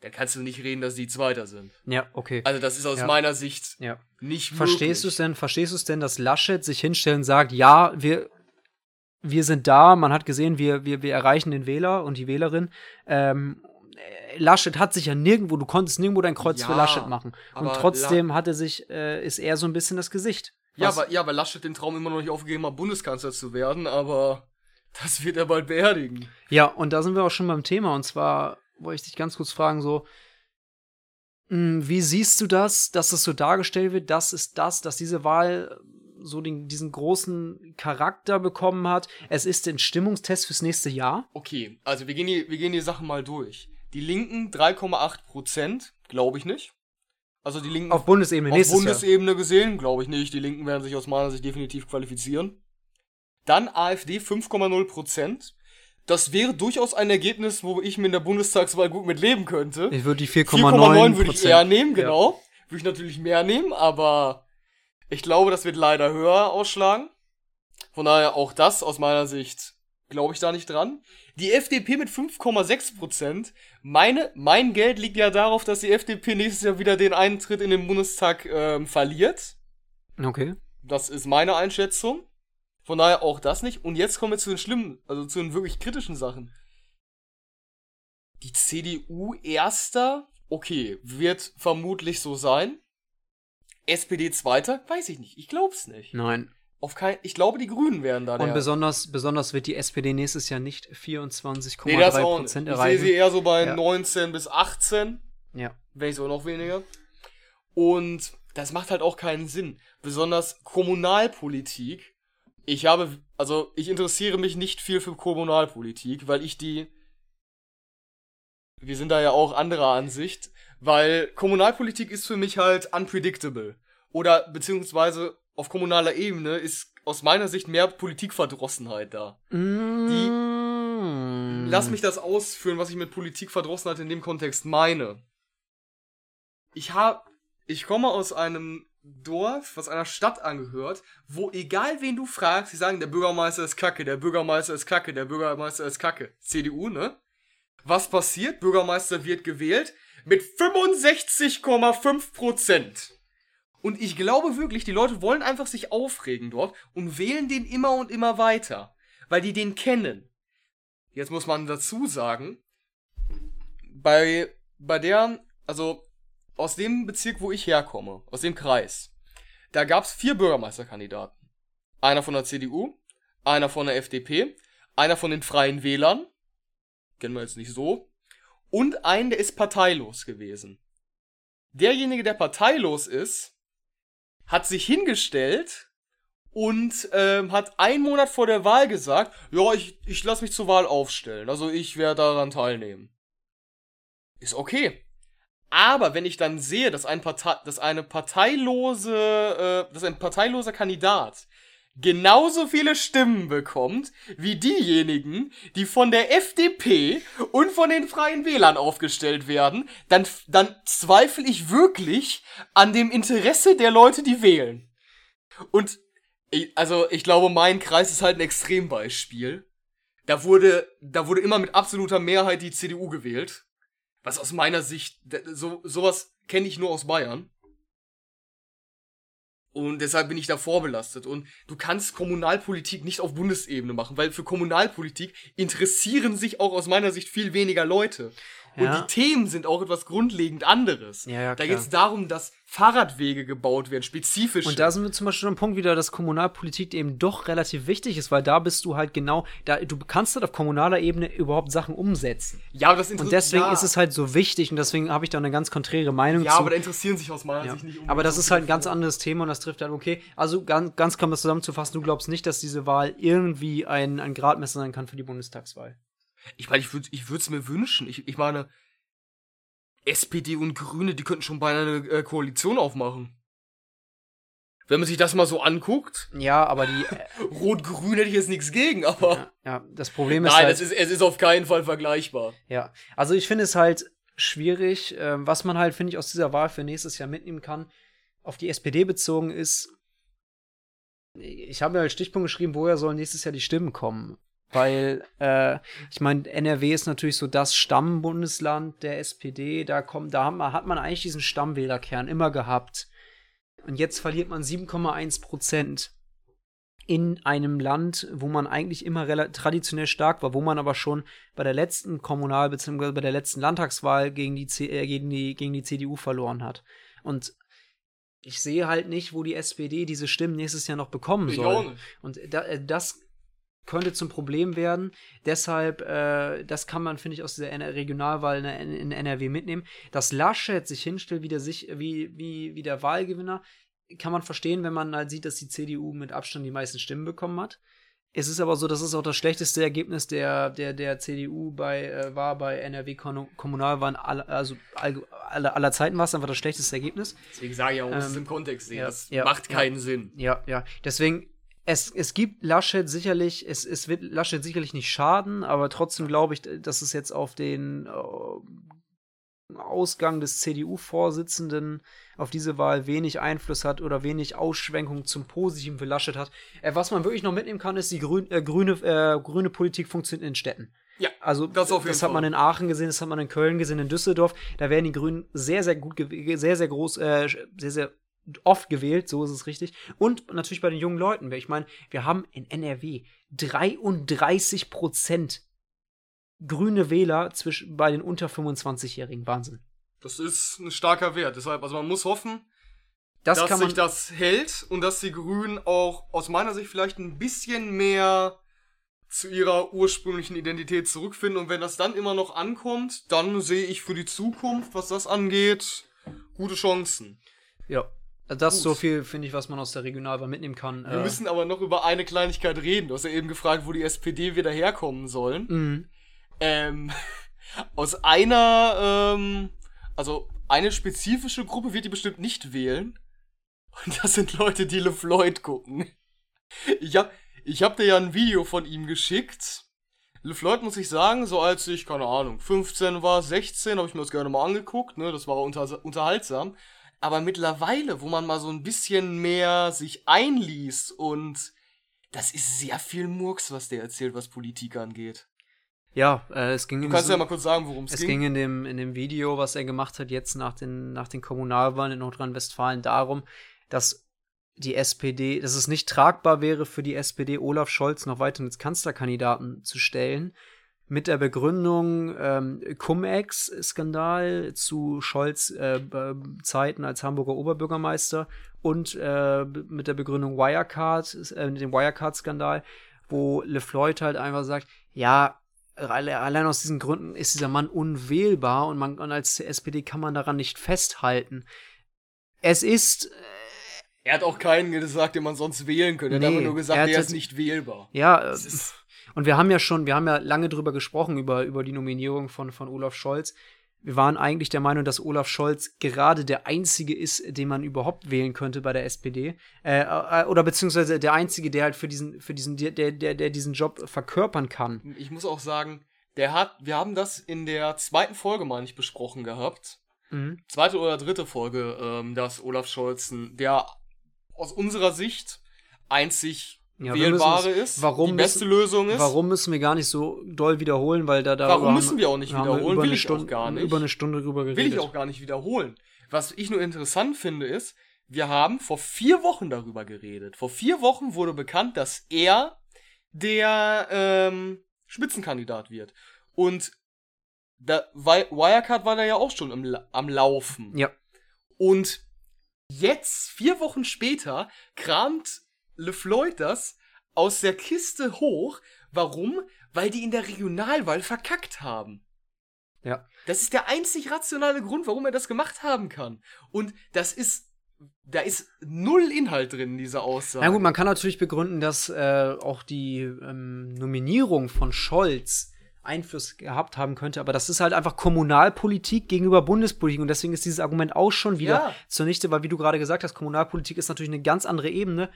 Speaker 2: dann kannst du nicht reden, dass die Zweiter sind.
Speaker 1: Ja, okay.
Speaker 2: Also das ist aus
Speaker 1: Ja.
Speaker 2: meiner Sicht
Speaker 1: ja.
Speaker 2: nicht
Speaker 1: Verstehst du es denn, verstehst du es denn, dass Laschet sich hinstellt und sagt, ja, wir, wir sind da, man hat gesehen, wir, wir, wir erreichen den Wähler und die Wählerin. Ähm, äh, Laschet hat sich ja nirgendwo, du konntest nirgendwo dein Kreuz für
Speaker 2: Ja,
Speaker 1: Laschet machen. Und trotzdem hat er sich, äh, ist er so ein bisschen das Gesicht.
Speaker 2: Ja, aber, ja, weil Laschet den Traum immer noch nicht aufgegeben hat, Bundeskanzler zu werden, aber [LAUGHS] das wird er bald beerdigen.
Speaker 1: Ja, und da sind wir auch schon beim Thema. Und zwar wollte ich dich ganz kurz fragen, so, mh, wie siehst du das, dass es so dargestellt wird, das ist das, dass diese Wahl so den, diesen großen Charakter bekommen hat. Es ist ein Stimmungstest fürs nächste Jahr.
Speaker 2: Okay, also wir gehen die, wir gehen die Sachen mal durch. Die Linken 3,8 Prozent, glaube ich nicht. Also die Linken
Speaker 1: Auf Bundesebene
Speaker 2: auf
Speaker 1: nächstes Jahr.
Speaker 2: Bundesebene gesehen, glaube ich nicht. Die Linken werden sich aus meiner Sicht definitiv qualifizieren. Dann AfD 5,0 Prozent. Das wäre durchaus ein Ergebnis, wo ich mir in der Bundestagswahl gut mit leben könnte.
Speaker 1: Ich würde die
Speaker 2: 4,9
Speaker 1: 4,9
Speaker 2: würde ich eher nehmen, genau. Würde ich natürlich mehr nehmen, aber ich glaube, das wird leider höher ausschlagen. Von daher auch das aus meiner Sicht glaube ich da nicht dran. Die FDP mit 5,6 Prozent. Meine, mein Geld liegt ja darauf, dass die FDP nächstes Jahr wieder den Eintritt in den Bundestag ähm, verliert.
Speaker 1: Okay.
Speaker 2: Das ist meine Einschätzung. Von daher auch das nicht. Und jetzt kommen wir zu den schlimmen, also zu den wirklich kritischen Sachen. Die CDU erster, okay, wird vermutlich so sein. SPD zweiter, weiß ich nicht. Ich glaub's nicht.
Speaker 1: Nein.
Speaker 2: Auf kein, ich glaube, die Grünen werden da
Speaker 1: Und
Speaker 2: der.
Speaker 1: besonders, besonders wird die SPD nächstes Jahr nicht 24,3
Speaker 2: nee.
Speaker 1: Prozent
Speaker 2: Ich sehe
Speaker 1: erreichen.
Speaker 2: sie eher so bei
Speaker 1: Ja.
Speaker 2: 19 bis 18.
Speaker 1: ja.
Speaker 2: wenn nicht sogar noch weniger. Und das macht halt auch keinen Sinn. Besonders Kommunalpolitik. Ich habe, also ich interessiere mich nicht viel für Kommunalpolitik, weil ich die. Wir sind da ja auch anderer Ansicht, weil Kommunalpolitik ist für mich halt unpredictable. Oder beziehungsweise auf kommunaler Ebene ist aus meiner Sicht mehr Politikverdrossenheit da.
Speaker 1: Mm.
Speaker 2: Lass mich das ausführen, was ich mit Politikverdrossenheit in dem Kontext meine. Ich hab, ich komme aus einem Dorf, was einer Stadt angehört, wo egal wen du fragst, sie sagen, der Bürgermeister ist kacke, der Bürgermeister ist kacke, der Bürgermeister ist kacke. CDU, ne? Was passiert? Bürgermeister wird gewählt mit 65,5 Prozent. Und ich glaube wirklich, die Leute wollen einfach sich aufregen dort und wählen den immer und immer weiter, weil die den kennen. Jetzt muss man dazu sagen, bei, bei der, also aus dem Bezirk, wo ich herkomme, aus dem Kreis, da gab's vier Bürgermeisterkandidaten. Einer von der CDU, einer von der FDP, einer von den Freien Wählern, kennen wir jetzt nicht so, und einen, der ist parteilos gewesen. Derjenige, der parteilos ist, hat sich hingestellt und ähm, hat einen Monat vor der Wahl gesagt, ja, ich, ich lasse mich zur Wahl aufstellen. Also ich werde daran teilnehmen. Ist okay. Aber wenn ich dann sehe, dass ein Partei, dass eine parteilose, äh, dass ein parteiloser Kandidat genauso viele Stimmen bekommt wie diejenigen, die von der FDP und von den Freien Wählern aufgestellt werden, dann, dann zweifle ich wirklich an dem Interesse der Leute, die wählen. Und also ich glaube, mein Kreis ist halt ein Extrembeispiel. Da wurde, da wurde immer mit absoluter Mehrheit die CDU gewählt. Was aus meiner Sicht, so, sowas kenne ich nur aus Bayern. Und deshalb bin ich da vorbelastet. Und du kannst Kommunalpolitik nicht auf Bundesebene machen, weil für Kommunalpolitik interessieren sich auch aus meiner Sicht viel weniger Leute. Und
Speaker 1: Ja.
Speaker 2: die Themen sind auch etwas grundlegend anderes.
Speaker 1: Ja, ja,
Speaker 2: da geht es darum, dass Fahrradwege gebaut werden, spezifisch.
Speaker 1: Und da sind wir zum Beispiel am Punkt wieder, dass Kommunalpolitik eben doch relativ wichtig ist, weil da bist du halt genau, da, du kannst halt auf kommunaler Ebene überhaupt Sachen umsetzen.
Speaker 2: ja, aber das
Speaker 1: Und
Speaker 2: interessiert
Speaker 1: deswegen
Speaker 2: ja,
Speaker 1: ist es halt so wichtig und deswegen habe ich da eine ganz konträre Meinung
Speaker 2: Ja,
Speaker 1: zu.
Speaker 2: aber da interessieren sich aus meiner
Speaker 1: Ja.
Speaker 2: Sicht nicht unbedingt
Speaker 1: Aber das ist halt ein ganz anderes Thema und das trifft halt okay. Also ganz, ganz kann man zusammenzufassen, du glaubst nicht, dass diese Wahl irgendwie ein, ein Gradmesser sein kann für die Bundestagswahl.
Speaker 2: Ich meine, ich würde ich es mir wünschen. Ich, ich meine, SPD und Grüne, die könnten schon beinahe eine äh, Koalition aufmachen. Wenn man sich das mal so anguckt.
Speaker 1: Ja, aber die. [LAUGHS]
Speaker 2: Rot-Grün hätte ich jetzt nichts gegen, aber.
Speaker 1: Ja, ja, das Problem ist.
Speaker 2: Nein,
Speaker 1: halt,
Speaker 2: es, ist, es ist auf keinen Fall vergleichbar.
Speaker 1: Ja, also ich finde es halt schwierig, äh, was man halt, finde ich, aus dieser Wahl für nächstes Jahr mitnehmen kann, auf die SPD bezogen ist. Ich habe ja als Stichpunkt geschrieben, woher sollen nächstes Jahr die Stimmen kommen? Weil, äh, ich meine, NRW ist natürlich so das Stammbundesland der SPD. Da kommt, da hat man, hat man eigentlich diesen Stammwählerkern immer gehabt. Und jetzt verliert man 7,1 Prozent in einem Land, wo man eigentlich immer traditionell stark war, wo man aber schon bei der letzten Kommunal- bzw. bei der letzten Landtagswahl gegen die, C äh, gegen, die, gegen die CDU verloren hat. Und ich sehe halt nicht, wo die SPD diese Stimmen nächstes Jahr noch bekommen soll. Und da, äh, das könnte zum Problem werden. Deshalb, äh, das kann man, finde ich, aus dieser Regionalwahl in, in, NRW mitnehmen. Dass Laschet sich hinstellt wie der, sich, wie, wie, wie der Wahlgewinner, kann man verstehen, wenn man halt sieht, dass die CDU mit Abstand die meisten Stimmen bekommen hat. Es ist aber so, das ist auch das schlechteste Ergebnis der, der, der CDU bei, äh, war bei NRW Kommunalwahlen aller, also aller, aller Zeiten war es einfach das schlechteste Ergebnis.
Speaker 2: Deswegen sage ich auch, muss ähm, es im Kontext sehen. Ja, das ja, macht keinen
Speaker 1: ja,
Speaker 2: Sinn.
Speaker 1: Ja, ja. Deswegen, es, es gibt Laschet sicherlich, es, es wird Laschet sicherlich nicht schaden, aber trotzdem glaube ich, dass es jetzt auf den äh, Ausgang des CDU-Vorsitzenden auf diese Wahl wenig Einfluss hat oder wenig Ausschwenkung zum Positiven für Laschet hat. Äh, was man wirklich noch mitnehmen kann, ist, die grün, äh, grüne, äh, grüne Politik funktioniert in Städten.
Speaker 2: Ja,
Speaker 1: also das, das hat man in Aachen gesehen, das hat man in Köln gesehen, in Düsseldorf. Da werden die Grünen sehr, sehr gut, sehr, sehr groß, äh, sehr, sehr oft gewählt, so ist es richtig. Und natürlich bei den jungen Leuten. Ich meine, wir haben in NRW 33 Prozent grüne Wähler zwischen, bei den unter 25-Jährigen. Wahnsinn.
Speaker 2: Das ist ein starker Wert. Deshalb, also man muss hoffen, das dass sich das hält und dass die Grünen auch aus meiner Sicht vielleicht ein bisschen mehr zu ihrer ursprünglichen Identität zurückfinden. Und wenn das dann immer noch ankommt, dann sehe ich für die Zukunft, was das angeht, gute Chancen.
Speaker 1: Ja, das ist so viel, finde ich, was man aus der Regionalwahl mitnehmen kann.
Speaker 2: Wir äh, müssen aber noch über eine Kleinigkeit reden. Du hast ja eben gefragt, wo die SPD wieder herkommen sollen. Mhm. Ähm, [LAUGHS] aus einer, ähm, also eine spezifische Gruppe wird die bestimmt nicht wählen. Und das sind Leute, die LeFloid gucken. Ich hab, ich hab dir ja ein Video von ihm geschickt. LeFloid muss ich sagen, so als ich, keine Ahnung, 15 war, 16, habe ich mir das gerne mal angeguckt, ne, das war unter, unterhaltsam. Aber mittlerweile, wo man mal so ein bisschen mehr sich einliest und das ist sehr viel Murks, was der erzählt, was Politik angeht.
Speaker 1: Ja, äh, es ging.
Speaker 2: Du kannst ja mal kurz sagen, worum es ging.
Speaker 1: Es ging in dem, in dem Video, was er gemacht hat, jetzt nach den, nach den Kommunalwahlen in Nordrhein-Westfalen, darum, dass die SPD, dass es nicht tragbar wäre für die SPD, Olaf Scholz noch weiter als Kanzlerkandidaten zu stellen, mit der Begründung ähm, Cum-Ex-Skandal zu Scholz äh, Zeiten als Hamburger Oberbürgermeister und äh, mit der Begründung Wirecard, äh, dem Wirecard-Skandal, wo LeFloid halt einfach sagt, ja, allein aus diesen Gründen ist dieser Mann unwählbar und man und als SPD kann man daran nicht festhalten. Es ist äh,
Speaker 2: er hat auch keinen gesagt, den man sonst wählen könnte. Er nee, hat aber nur gesagt, er, er ist nicht wählbar.
Speaker 1: Ja, das ist und wir haben ja schon, wir haben ja lange drüber gesprochen, über, über die Nominierung von, von Olaf Scholz. Wir waren eigentlich der Meinung, dass Olaf Scholz gerade der einzige ist, den man überhaupt wählen könnte bei der SPD. Äh, äh, oder beziehungsweise der einzige, der halt für diesen, für diesen, der, der, der diesen Job verkörpern kann.
Speaker 2: Ich muss auch sagen, der hat, wir haben das in der zweiten Folge mal nicht besprochen gehabt. Mhm. Zweite oder dritte Folge, ähm, dass Olaf Scholz, der aus unserer Sicht einzig ja, wählbare ist,
Speaker 1: warum
Speaker 2: die beste müssen, Lösung ist.
Speaker 1: Warum müssen wir gar nicht so doll wiederholen, weil da da
Speaker 2: Warum müssen wir auch nicht wiederholen? Will ich
Speaker 1: Stunde,
Speaker 2: auch gar nicht.
Speaker 1: Über eine Stunde drüber geredet.
Speaker 2: Will ich auch gar nicht wiederholen. Was ich nur interessant finde ist, wir haben vor vier Wochen darüber geredet. Vor vier Wochen wurde bekannt, dass er der ähm, Spitzenkandidat wird. Und da, Wirecard war da ja auch schon im, am Laufen.
Speaker 1: Ja.
Speaker 2: Und jetzt, vier Wochen später, kramt LeFloid das aus der Kiste hoch. Warum? Weil die in der Regionalwahl verkackt haben.
Speaker 1: Ja.
Speaker 2: Das ist der einzig rationale Grund, warum er das gemacht haben kann. Und das ist da ist null Inhalt drin in dieser Aussage.
Speaker 1: Na gut, man kann natürlich begründen, dass äh, auch die ähm, Nominierung von Scholz Einfluss gehabt haben könnte. Aber das ist halt einfach Kommunalpolitik gegenüber Bundespolitik. Und deswegen ist dieses Argument auch schon wieder
Speaker 2: Ja.
Speaker 1: zunichte, weil, wie du gerade gesagt hast, Kommunalpolitik ist natürlich eine ganz andere Ebene.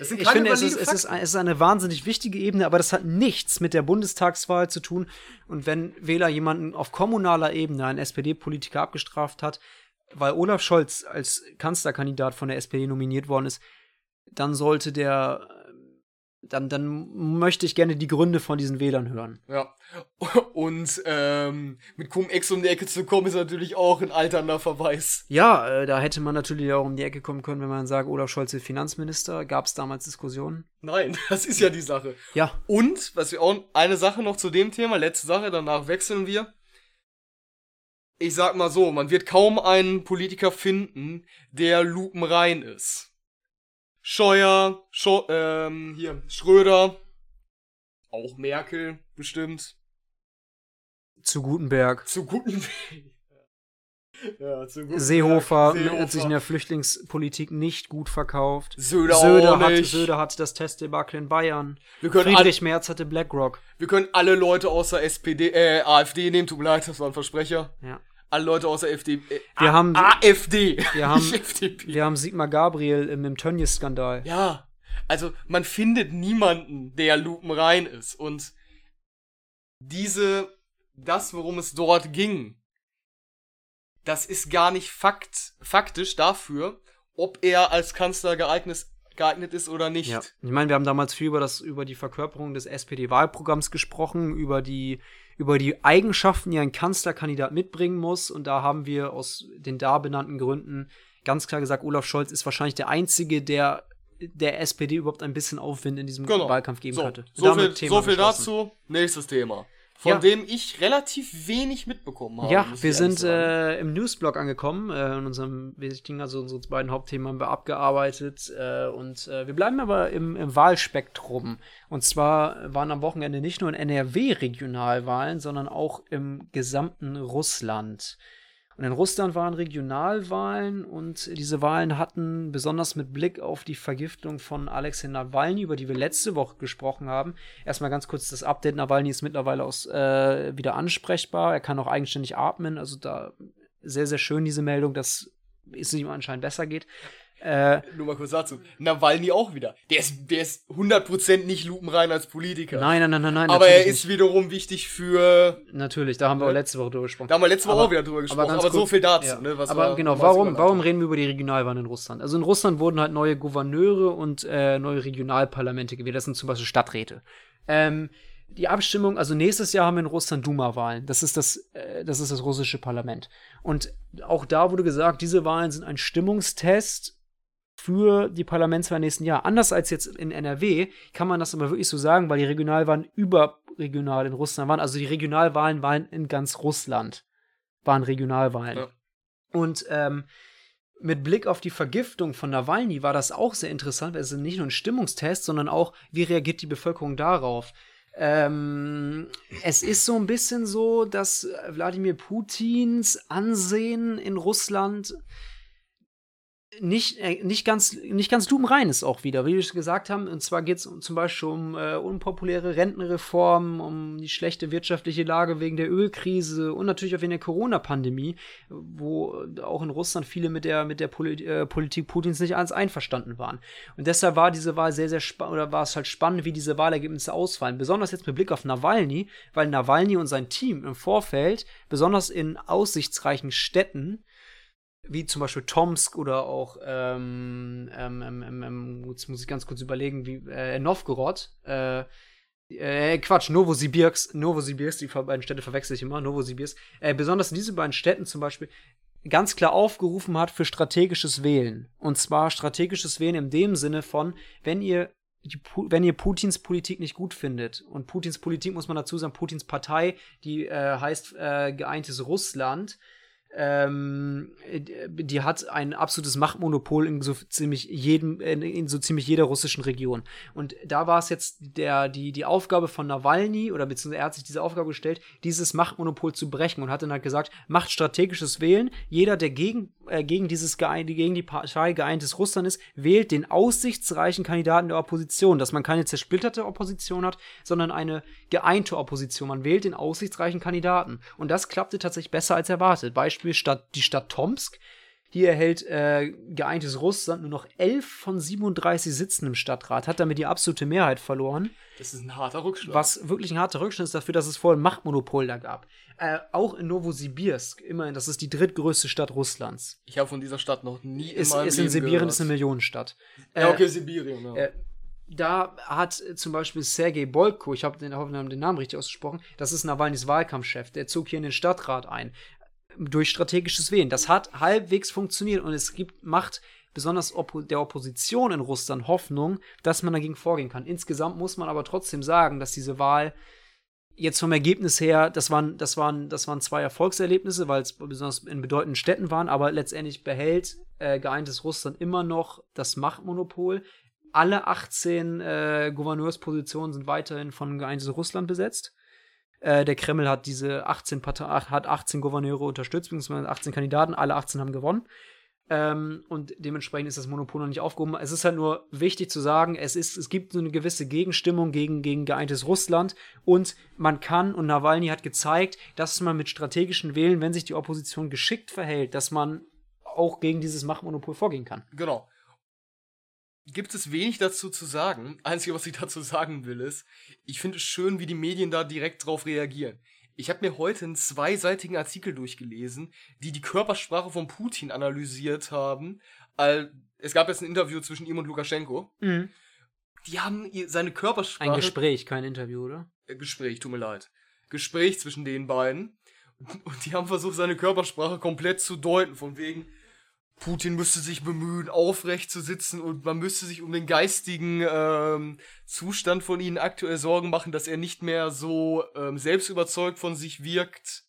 Speaker 2: Das
Speaker 1: Ich finde, es ist, es, ist, es ist eine wahnsinnig wichtige Ebene, aber das hat nichts mit der Bundestagswahl zu tun. Und wenn Wähler jemanden auf kommunaler Ebene, einen SPD-Politiker, abgestraft hat, weil Olaf Scholz als Kanzlerkandidat von der SPD nominiert worden ist, dann sollte der, dann, dann möchte ich gerne die Gründe von diesen Wählern hören.
Speaker 2: Ja. [LAUGHS] Und ähm, mit Cum-Ex um die Ecke zu kommen, ist natürlich auch ein alternder Verweis.
Speaker 1: Ja, äh, da hätte man natürlich auch um die Ecke kommen können, wenn man sagt, Olaf Scholz ist Finanzminister. Gab es damals Diskussionen?
Speaker 2: Nein, [LAUGHS] das ist ja die Sache.
Speaker 1: Ja,
Speaker 2: Und, was wir auch, eine Sache noch zu dem Thema, letzte Sache, danach wechseln wir. Ich sag mal so, man wird kaum einen Politiker finden, der lupenrein ist. Scheuer, Scho ähm, hier, Schröder, auch Merkel, bestimmt.
Speaker 1: zu Gutenberg.
Speaker 2: Zu guten [LAUGHS] Ja, zu Gutenberg.
Speaker 1: Seehofer,
Speaker 2: Seehofer.
Speaker 1: hat sich in der Flüchtlingspolitik nicht gut verkauft.
Speaker 2: Söder,
Speaker 1: Söder,
Speaker 2: auch
Speaker 1: hat. Söder hat das Testdebakel in Bayern. Friedrich Merz hatte BlackRock.
Speaker 2: wir können alle Leute außer SPD, äh, AfD nehmen, tut mir leid, das war ein Versprecher.
Speaker 1: Ja.
Speaker 2: Alle Leute außer FD, äh,
Speaker 1: Wir
Speaker 2: A-
Speaker 1: haben-
Speaker 2: AfD.
Speaker 1: wir haben-. [LAUGHS] Wir haben Sigmar Gabriel im, im Tönnies-Skandal.
Speaker 2: Ja, also man findet niemanden, der lupenrein ist. Und diese, das, worum es dort ging, das ist gar nicht fakt, faktisch dafür, ob er als Kanzler geeignet, geeignet ist oder nicht.
Speaker 1: Ja. Ich meine, wir haben damals viel über, das, über die Verkörperung des SPD-Wahlprogramms gesprochen, über die, über die Eigenschaften, die ein Kanzlerkandidat mitbringen muss. Und da haben wir aus den da benannten Gründen ganz klar gesagt, Olaf Scholz ist wahrscheinlich der Einzige, der der SPD überhaupt ein bisschen Aufwind in diesem
Speaker 2: Genau.
Speaker 1: Wahlkampf geben
Speaker 2: so,
Speaker 1: könnte.
Speaker 2: So viel, so viel dazu. Nächstes Thema. Von
Speaker 1: Ja.
Speaker 2: dem ich relativ wenig mitbekommen habe.
Speaker 1: Ja, wir sind äh, im Newsblog angekommen. Äh, in unserem wesentlichen, also unsere beiden Hauptthemen haben wir abgearbeitet. Äh, und äh, wir bleiben aber im, im Wahlspektrum. Und zwar waren am Wochenende nicht nur in NRW Regionalwahlen, sondern auch im gesamten Russland. Und in Russland waren Regionalwahlen und diese Wahlen hatten besonders mit Blick auf die Vergiftung von Alexei Nawalny, über die wir letzte Woche gesprochen haben. Erstmal ganz kurz das Update. Nawalny ist mittlerweile aus, äh, wieder ansprechbar. Er kann auch eigenständig atmen. Also da sehr, sehr schön diese Meldung, dass es ihm anscheinend besser geht. Äh,
Speaker 2: Nur mal kurz dazu. Nawalny auch wieder. Der ist, der ist 100% nicht lupenrein als Politiker.
Speaker 1: nein, nein, nein, nein, nein.
Speaker 2: aber er ist wiederum wichtig für.
Speaker 1: nicht. Natürlich, da haben wir auch letzte Woche drüber gesprochen.
Speaker 2: Da haben wir letzte Woche
Speaker 1: Aber-
Speaker 2: auch wieder drüber gesprochen. Aber,
Speaker 1: ganz
Speaker 2: so viel dazu.
Speaker 1: ja.
Speaker 2: Ne, was
Speaker 1: aber genau, warum, warum reden wir über die Regionalwahlen in Russland? Also in Russland wurden halt neue Gouverneure und äh, neue Regionalparlamente gewählt. Das sind zum Beispiel Stadträte. Ähm, die Abstimmung, also nächstes Jahr haben wir in Russland Duma-Wahlen. Das ist das, äh, das ist das russische Parlament. Und auch da wurde gesagt, diese Wahlen sind ein Stimmungstest für die Parlamentswahl nächsten Jahr. Anders als jetzt in NRW kann man das aber wirklich so sagen, weil die Regionalwahlen überregional in Russland waren. Also die Regionalwahlen waren in ganz Russland. Waren Regionalwahlen.
Speaker 2: Ja.
Speaker 1: Und ähm, mit Blick auf die Vergiftung von Nawalny war das auch sehr interessant, weil es ist nicht nur ein Stimmungstest, sondern auch, wie reagiert die Bevölkerung darauf. Ähm, es ist so ein bisschen so, dass Wladimir Putins Ansehen in Russland nicht, äh, nicht ganz, nicht ganz dubenrein ist auch wieder, wie wir es gesagt haben. Und zwar geht es zum Beispiel um äh, unpopuläre Rentenreformen, um die schlechte wirtschaftliche Lage wegen der Ölkrise und natürlich auch wegen der Corona-Pandemie, wo auch in Russland viele mit der, mit der Poli äh, Politik Putins nicht ganz einverstanden waren. Und deshalb war diese Wahl sehr, sehr spannend, oder war es halt spannend, wie diese Wahlergebnisse ausfallen. Besonders jetzt mit Blick auf Nawalny, weil Nawalny und sein Team im Vorfeld, besonders in aussichtsreichen Städten, wie zum Beispiel Tomsk oder auch, ähm, ähm, ähm, ähm, jetzt muss ich ganz kurz überlegen, wie äh, Novgorod, äh, äh, Quatsch, Novosibirsk, Novosibirsk, die beiden Städte verwechsel ich immer, Novosibirsk, äh, besonders in diesen beiden Städten zum Beispiel ganz klar aufgerufen hat für strategisches Wählen. Und zwar strategisches Wählen in dem Sinne von, wenn ihr die, wenn ihr Putins Politik nicht gut findet, und Putins Politik muss man dazu sagen, Putins Partei, die äh, heißt äh, Geeintes Russland, ähm, die hat ein absolutes Machtmonopol in so ziemlich jedem, in, so ziemlich jeder russischen Region. Und da war es jetzt der, die, die Aufgabe von Nawalny, oder beziehungsweise er hat sich diese Aufgabe gestellt, dieses Machtmonopol zu brechen und hat dann halt gesagt, macht strategisches Wählen. Jeder, der gegen äh, gegen dieses gegen die Partei geeintes Russland ist, wählt den aussichtsreichen Kandidaten der Opposition, dass man keine zersplitterte Opposition hat, sondern eine geeinte Opposition. Man wählt den aussichtsreichen Kandidaten. Und das klappte tatsächlich besser als erwartet. Beispiel Stadt, die Stadt Tomsk. Hier erhält äh, geeintes Russland nur noch 11 von 37 Sitzen im Stadtrat, hat damit die absolute Mehrheit verloren.
Speaker 2: Das ist ein harter Rückschlag.
Speaker 1: Was wirklich ein harter Rückschlag ist dafür, dass es vorher ein Machtmonopol da gab. Äh, auch in Novosibirsk, immerhin, das ist die drittgrößte Stadt Russlands.
Speaker 2: Ich habe von dieser Stadt noch nie
Speaker 1: ist, in meinem ist in Sibirien gehört. ist eine Millionenstadt.
Speaker 2: Äh, ja, okay, Sibirien. Ja.
Speaker 1: Äh, da hat zum Beispiel Sergei Bolko, ich habe den, den Namen richtig ausgesprochen, das ist Nawalnys Wahlkampfchef, der zog hier in den Stadtrat ein durch strategisches Wählen. Das hat halbwegs funktioniert und es gibt, macht besonders Oppo der Opposition in Russland Hoffnung, dass man dagegen vorgehen kann. Insgesamt muss man aber trotzdem sagen, dass diese Wahl jetzt vom Ergebnis her, das waren, das waren, das waren zwei Erfolgserlebnisse, weil es besonders in bedeutenden Städten waren, aber letztendlich behält äh, geeintes Russland immer noch das Machtmonopol. Alle 18 äh, Gouverneurspositionen sind weiterhin von geeintes Russland besetzt. Äh, der Kreml hat diese 18 Partei hat 18 Gouverneure unterstützt, beziehungsweise 18 Kandidaten, alle 18 haben gewonnen. Ähm, und dementsprechend ist das Monopol noch nicht aufgehoben. Es ist halt nur wichtig zu sagen, es, ist, es gibt so eine gewisse Gegenstimmung gegen, gegen geeintes Russland und man kann, und Nawalny hat gezeigt, dass man mit strategischen Wählen, wenn sich die Opposition geschickt verhält, dass man auch gegen dieses Machtmonopol vorgehen kann.
Speaker 2: Genau gibt es wenig dazu zu sagen. Einzige, was ich dazu sagen will, ist, ich finde es schön, wie die Medien da direkt drauf reagieren. Ich habe mir heute einen zweiseitigen Artikel durchgelesen, die die Körpersprache von Putin analysiert haben. Es gab jetzt ein Interview zwischen ihm und Lukaschenko. Mhm. Die haben seine Körpersprache.
Speaker 1: Ein Gespräch, kein Interview, oder?
Speaker 2: Äh, Gespräch, tut mir leid. Gespräch zwischen den beiden. Und die haben versucht, seine Körpersprache komplett zu deuten, von wegen, Putin müsste sich bemühen, aufrecht zu sitzen und man müsste sich um den geistigen ähm, Zustand von ihnen aktuell Sorgen machen, dass er nicht mehr so ähm, selbstüberzeugt von sich wirkt.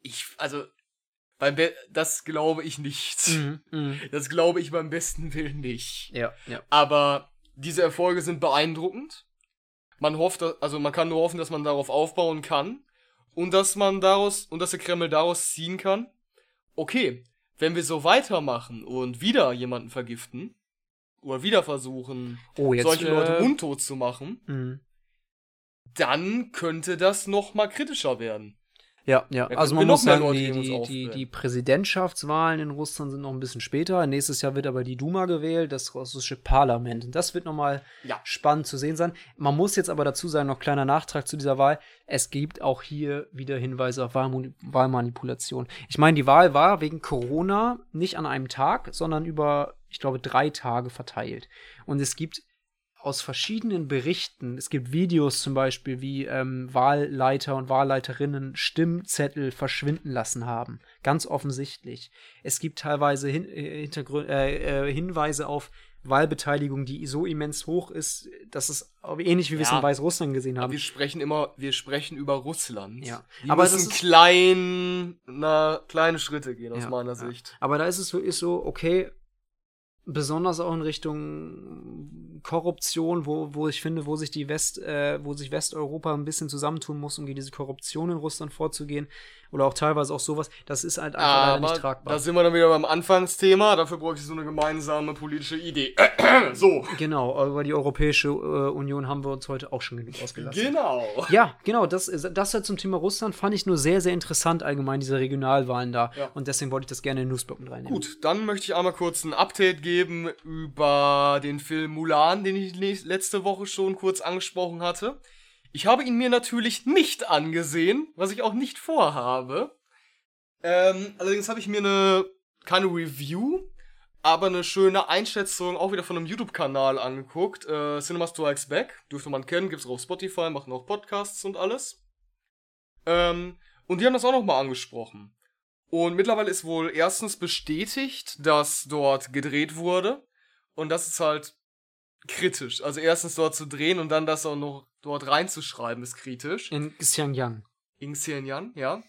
Speaker 2: Ich, also, beim Be das glaube ich nicht. Mhm, mh. Das glaube ich beim besten Willen nicht.
Speaker 1: Ja, ja.
Speaker 2: Aber diese Erfolge sind beeindruckend. Man hofft, also man kann nur hoffen, dass man darauf aufbauen kann und dass man daraus und dass der Kreml daraus ziehen kann. Okay, wenn wir so weitermachen und wieder jemanden vergiften oder wieder versuchen, oh, jetzt, solche Leute äh, mundtot zu machen, mh. dann könnte das noch mal kritischer werden.
Speaker 1: Ja, ja. Also man muss sagen, die, die, die, die, Präsidentschaftswahlen in Russland sind noch ein bisschen später. Nächstes Jahr wird aber die Duma gewählt, das russische Parlament. Und das wird nochmal ja. spannend zu sehen sein. Man muss jetzt aber dazu sagen, noch kleiner Nachtrag zu dieser Wahl. Es gibt auch hier wieder Hinweise auf Wahlmanipulation. Ich meine, die Wahl war wegen Corona nicht an einem Tag, sondern über, ich glaube, drei Tage verteilt. Und es gibt aus verschiedenen Berichten, es gibt Videos zum Beispiel, wie ähm, Wahlleiter und Wahlleiterinnen Stimmzettel verschwinden lassen haben. Ganz offensichtlich. Es gibt teilweise Hin äh, äh, äh, Hinweise auf Wahlbeteiligung, die so immens hoch ist, dass es ähnlich wie wir es in Weißrussland gesehen haben.
Speaker 2: wir sprechen immer, wir sprechen über Russland.
Speaker 1: Ja.
Speaker 2: Die aber müssen klein, na, kleine Schritte gehen aus ja, meiner Sicht.
Speaker 1: Aber da ist es ist so, okay, besonders auch in Richtung Korruption, wo, wo ich finde, wo sich die West, äh, wo sich Westeuropa ein bisschen zusammentun muss, um gegen diese Korruption in Russland vorzugehen oder auch teilweise auch sowas, das ist halt einfach
Speaker 2: leider nicht tragbar. Da sind wir dann wieder beim Anfangsthema, dafür bräuchte ich so eine gemeinsame politische Idee. [CLEARS THROAT] so.
Speaker 1: Genau, über die Europäische äh, Union haben wir uns heute auch schon genug ausgelassen.
Speaker 2: Genau.
Speaker 1: Ja, genau, das, das halt zum Thema Russland fand ich nur sehr, sehr interessant allgemein, diese Regionalwahlen da. Ja. Und deswegen wollte ich das gerne in den Newsblock mit reinnehmen.
Speaker 2: Gut, dann möchte ich einmal kurz ein Update geben über den Film Mulan, den ich letzte Woche schon kurz angesprochen hatte. Ich habe ihn mir natürlich nicht angesehen, was ich auch nicht vorhabe. Ähm, allerdings habe ich mir eine, keine Review, aber eine schöne Einschätzung auch wieder von einem YouTube-Kanal angeguckt. Äh, Cinema Strikes Back, dürfte man kennen, gibt's auch auf Spotify, machen auch Podcasts und alles. Ähm, und die haben das auch nochmal angesprochen. Und mittlerweile ist wohl erstens bestätigt, dass dort gedreht wurde. Und das ist halt kritisch. Also erstens dort zu drehen und dann das auch noch dort reinzuschreiben, ist kritisch.
Speaker 1: In Xiangyang.
Speaker 2: In Xiangyang, ja.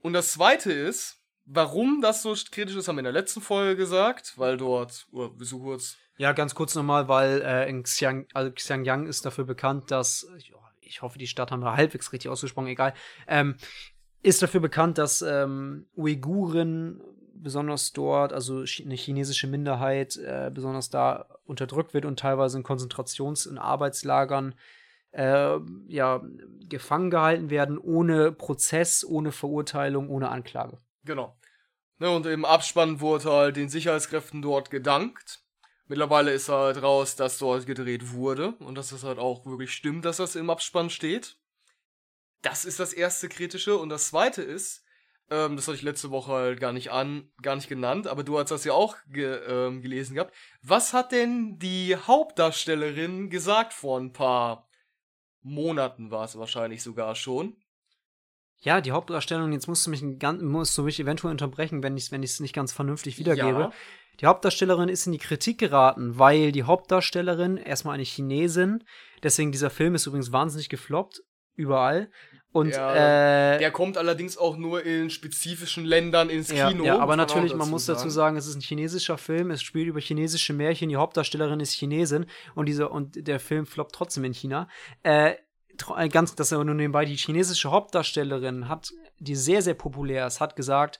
Speaker 2: Und das zweite ist, warum das so kritisch ist, haben wir in der letzten Folge gesagt, weil dort, oder oh, so kurz.
Speaker 1: Ja, ganz kurz nochmal, weil äh, in Xiang, also Xiangyang ist dafür bekannt, dass, ich hoffe, die Stadt haben wir halbwegs richtig ausgesprochen, egal, ähm, ist dafür bekannt, dass ähm, Uiguren besonders dort, also eine chinesische Minderheit, äh, besonders da unterdrückt wird und teilweise in Konzentrations- und Arbeitslagern äh, ja, gefangen gehalten werden, ohne Prozess, ohne Verurteilung, ohne Anklage.
Speaker 2: Genau. Ne, und im Abspann wurde halt den Sicherheitskräften dort gedankt. Mittlerweile ist halt raus, dass dort gedreht wurde und dass es halt auch wirklich stimmt, dass das im Abspann steht. Das ist das erste kritische und das zweite ist, ähm, das hatte ich letzte Woche halt gar nicht an, gar nicht genannt, aber du hast das ja auch ge ähm, gelesen gehabt. Was hat denn die Hauptdarstellerin gesagt vor ein paar Monaten war es wahrscheinlich sogar schon?
Speaker 1: Ja, die Hauptdarstellung, jetzt musst du mich, ganz, musst du mich eventuell unterbrechen, wenn ich es wenn nicht ganz vernünftig wiedergebe. Ja. Die Hauptdarstellerin ist in die Kritik geraten, weil die Hauptdarstellerin erstmal eine Chinesin, deswegen dieser Film ist übrigens wahnsinnig gefloppt, überall. Und ja,
Speaker 2: äh, der kommt allerdings auch nur in spezifischen Ländern ins Kino.
Speaker 1: Ja, aber natürlich, man muss dazu sagen, es ist ein chinesischer Film, es spielt über chinesische Märchen, die Hauptdarstellerin ist Chinesin und diese und der Film floppt trotzdem in China. Äh, äh, ganz, das ist aber nur nebenbei, die chinesische Hauptdarstellerin hat, die sehr, sehr populär ist, hat gesagt,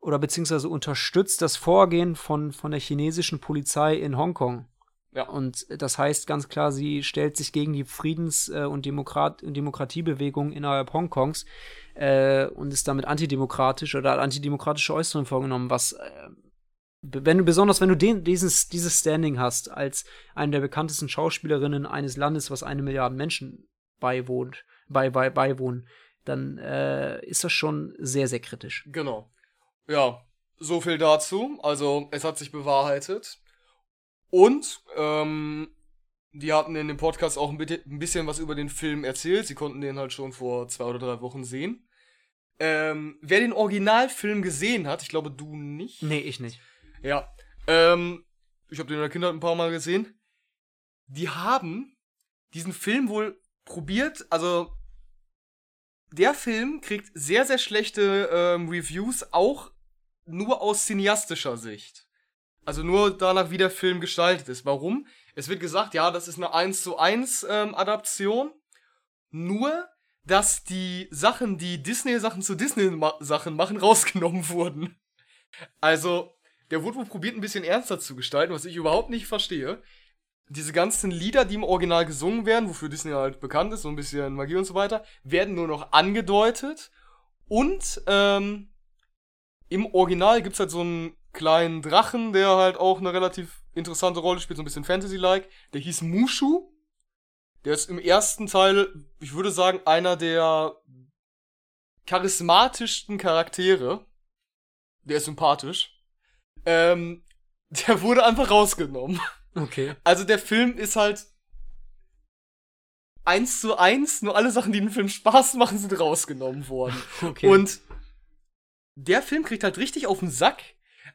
Speaker 1: oder beziehungsweise unterstützt das Vorgehen von, von der chinesischen Polizei in Hongkong. Ja. Und das heißt ganz klar, sie stellt sich gegen die Friedens- äh, und, Demokrat und Demokratiebewegung innerhalb Hongkongs äh, und ist damit antidemokratisch oder hat antidemokratische Äußerungen vorgenommen, was äh, wenn du besonders wenn du den, dieses, dieses Standing hast als eine der bekanntesten Schauspielerinnen eines Landes, was eine Milliarde Menschen beiwohnt, bei, bei, beiwohnen, dann äh, ist das schon sehr, sehr kritisch.
Speaker 2: Genau. Ja, so viel dazu. Also, es hat sich bewahrheitet. Und, ähm, die hatten in dem Podcast auch ein bisschen was über den Film erzählt. Sie konnten den halt schon vor zwei oder drei Wochen sehen. Ähm, wer den Originalfilm gesehen hat, ich glaube du nicht.
Speaker 1: Nee, ich nicht.
Speaker 2: Ja. Ähm, ich habe den in der Kindheit ein paar Mal gesehen. Die haben diesen Film wohl probiert, also der Film kriegt sehr, sehr schlechte ähm, Reviews, auch nur aus cineastischer Sicht. Also nur danach, wie der Film gestaltet ist. Warum? Es wird gesagt, ja, das ist eine 1 zu 1 ähm, Adaption. Nur, dass die Sachen, die Disney-Sachen zu Disney-Sachen machen, [LAUGHS] rausgenommen wurden. Also, der wurde probiert, ein bisschen ernster zu gestalten, was ich überhaupt nicht verstehe diese ganzen Lieder, die im Original gesungen werden, wofür Disney halt bekannt ist, so ein bisschen Magie und so weiter, werden nur noch angedeutet. Und ähm, im Original gibt's halt so einen kleinen Drachen, der halt auch eine relativ interessante Rolle spielt, so ein bisschen Fantasy-like. Der hieß Mushu. Der ist im ersten Teil, ich würde sagen, einer der charismatischsten Charaktere. Der ist sympathisch. Ähm, [LAUGHS] der wurde einfach rausgenommen.
Speaker 1: Okay.
Speaker 2: Also der Film ist halt eins zu eins, nur alle Sachen, die den Film Spaß machen, sind rausgenommen worden. [LAUGHS] Okay. Und der Film kriegt halt richtig auf den Sack,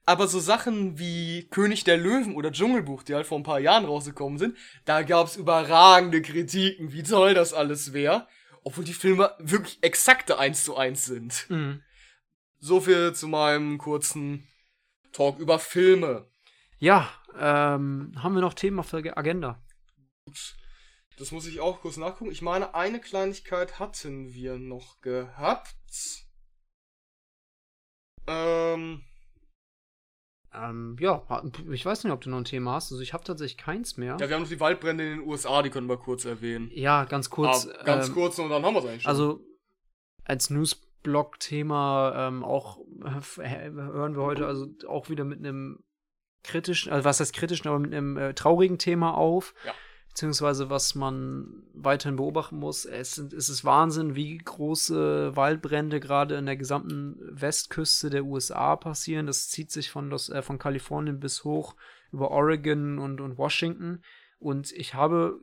Speaker 2: aber so Sachen wie König der Löwen oder Dschungelbuch, die halt vor ein paar Jahren rausgekommen sind, da gab's überragende Kritiken, wie toll das alles wäre, obwohl die Filme wirklich exakte eins zu eins sind. Mhm. So viel zu meinem kurzen Talk über Filme.
Speaker 1: Ja, ähm, haben wir noch Themen auf der Agenda?
Speaker 2: Das muss ich auch kurz nachgucken. Ich meine, eine Kleinigkeit hatten wir noch gehabt. Ähm.
Speaker 1: Ähm, ja, ich weiß nicht, ob du noch ein Thema hast. Also ich habe tatsächlich keins mehr.
Speaker 2: Ja, wir haben noch die Waldbrände in den USA, die können wir kurz erwähnen.
Speaker 1: Ja, ganz kurz.
Speaker 2: Ah, ganz ähm, kurz und dann haben wir es eigentlich schon.
Speaker 1: Also als Newsblog-Thema ähm, auch äh, hören wir heute also auch wieder mit einem kritischen, also was heißt kritischen, aber mit einem äh, traurigen Thema auf. Ja. Beziehungsweise was man weiterhin beobachten muss. Es, sind, es ist Wahnsinn, wie große Waldbrände gerade in der gesamten Westküste der USA passieren. Das zieht sich von, Los, äh, von Kalifornien bis hoch über Oregon und, und Washington. Und ich habe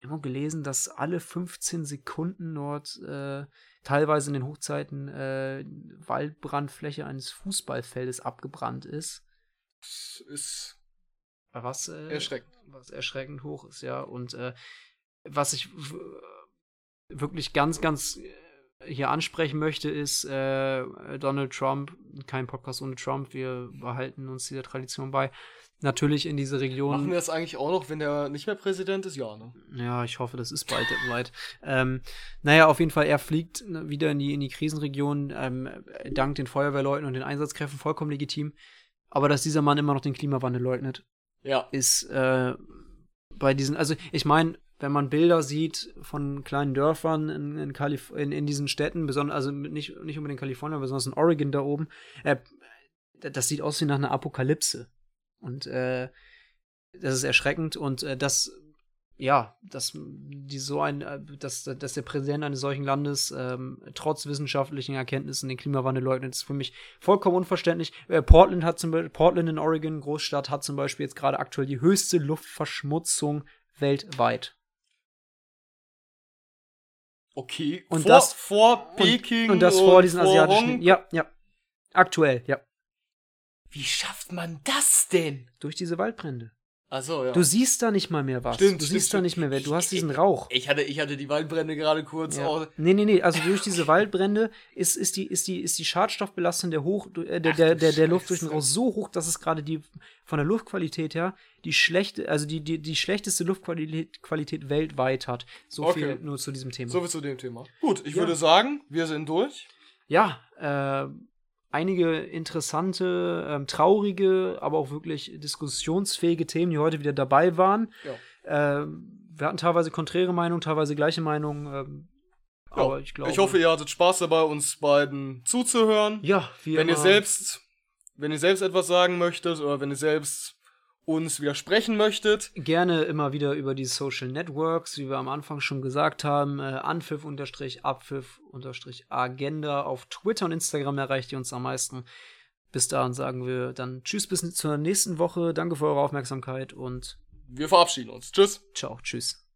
Speaker 1: immer gelesen, dass alle 15 Sekunden dort äh, teilweise in den Hochzeiten äh, Waldbrandfläche eines Fußballfeldes abgebrannt ist
Speaker 2: ist
Speaker 1: was äh,
Speaker 2: erschreckend.
Speaker 1: Was erschreckend hoch ist, ja. Und äh, was ich wirklich ganz, ganz hier ansprechen möchte, ist äh, Donald Trump, kein Podcast ohne Trump, wir behalten uns dieser Tradition bei. Natürlich in diese Region.
Speaker 2: Machen wir das eigentlich auch noch, wenn der nicht mehr Präsident ist? Ja, ne?
Speaker 1: Ja, ich hoffe, das ist bald weit. Ähm, naja, auf jeden Fall, er fliegt ne, wieder in die, in die Krisenregion, ähm, dank den Feuerwehrleuten und den Einsatzkräften vollkommen legitim. Aber dass dieser Mann immer noch den Klimawandel leugnet,
Speaker 2: Ja.
Speaker 1: ist äh, bei diesen, also ich meine, wenn man Bilder sieht von kleinen Dörfern in, in, Kalif in, in diesen Städten, besonders, also nicht, nicht unbedingt in Kalifornien, besonders in Oregon da oben, äh, das sieht aus wie nach einer Apokalypse. Und äh, das ist erschreckend und äh, das, ja, dass die so ein, äh, dass, dass der Präsident eines solchen Landes ähm, trotz wissenschaftlichen Erkenntnissen den Klimawandel leugnet, ist für mich vollkommen unverständlich. Äh, Portland hat zum Beispiel, Portland in Oregon, Großstadt, hat zum Beispiel jetzt gerade aktuell die höchste Luftverschmutzung weltweit.
Speaker 2: Okay.
Speaker 1: Und
Speaker 2: vor,
Speaker 1: das-
Speaker 2: vor Peking.
Speaker 1: Und, und das vor diesen
Speaker 2: vor
Speaker 1: asiatischen.
Speaker 2: Hong-
Speaker 1: Ja, ja. Aktuell, ja.
Speaker 2: Wie schafft man das denn?
Speaker 1: Durch diese Waldbrände.
Speaker 2: Achso, ja.
Speaker 1: Du siehst da nicht mal mehr was.
Speaker 2: Stimmt,
Speaker 1: du
Speaker 2: stimmt,
Speaker 1: siehst da
Speaker 2: stimmt.
Speaker 1: nicht mehr, wer- du hast diesen Rauch.
Speaker 2: ich, hatte, ich hatte die Waldbrände gerade kurz
Speaker 1: Ja.
Speaker 2: auch.
Speaker 1: Nee, nee, nee, also durch diese Waldbrände ist, ist, die, ist, die, ist die Schadstoffbelastung der, hoch, äh, der,
Speaker 2: Ach
Speaker 1: der, der, der Luft durch den. Rauch so hoch, dass es gerade die von der Luftqualität her die schlechte, also die, die, die schlechteste Luftqualität Qualität weltweit hat. So
Speaker 2: Okay.
Speaker 1: viel nur zu diesem Thema.
Speaker 2: So viel zu dem Thema. Gut, ich
Speaker 1: Ja.
Speaker 2: würde sagen, wir sind durch.
Speaker 1: ja, äh, einige interessante, ähm, traurige, aber auch wirklich diskussionsfähige Themen, die heute wieder dabei waren.
Speaker 2: Ja.
Speaker 1: Ähm, wir hatten teilweise konträre Meinungen, teilweise gleiche Meinungen. Ähm,
Speaker 2: Ja,
Speaker 1: aber ich glaube.
Speaker 2: Ich hoffe, ihr hattet Spaß dabei, uns beiden zuzuhören.
Speaker 1: ja, wie
Speaker 2: wenn ihr selbst, wenn ihr selbst etwas sagen möchtet oder wenn ihr selbst uns widersprechen möchtet,
Speaker 1: gerne immer wieder über die Social Networks, wie wir am Anfang schon gesagt haben, äh, Anpfiff-Abpfiff-Agenda auf Twitter und Instagram erreicht ihr uns am meisten. Bis dahin sagen wir dann Tschüss bis zur nächsten Woche. Danke für eure Aufmerksamkeit und
Speaker 2: wir verabschieden uns. Tschüss.
Speaker 1: ciao, tschüss.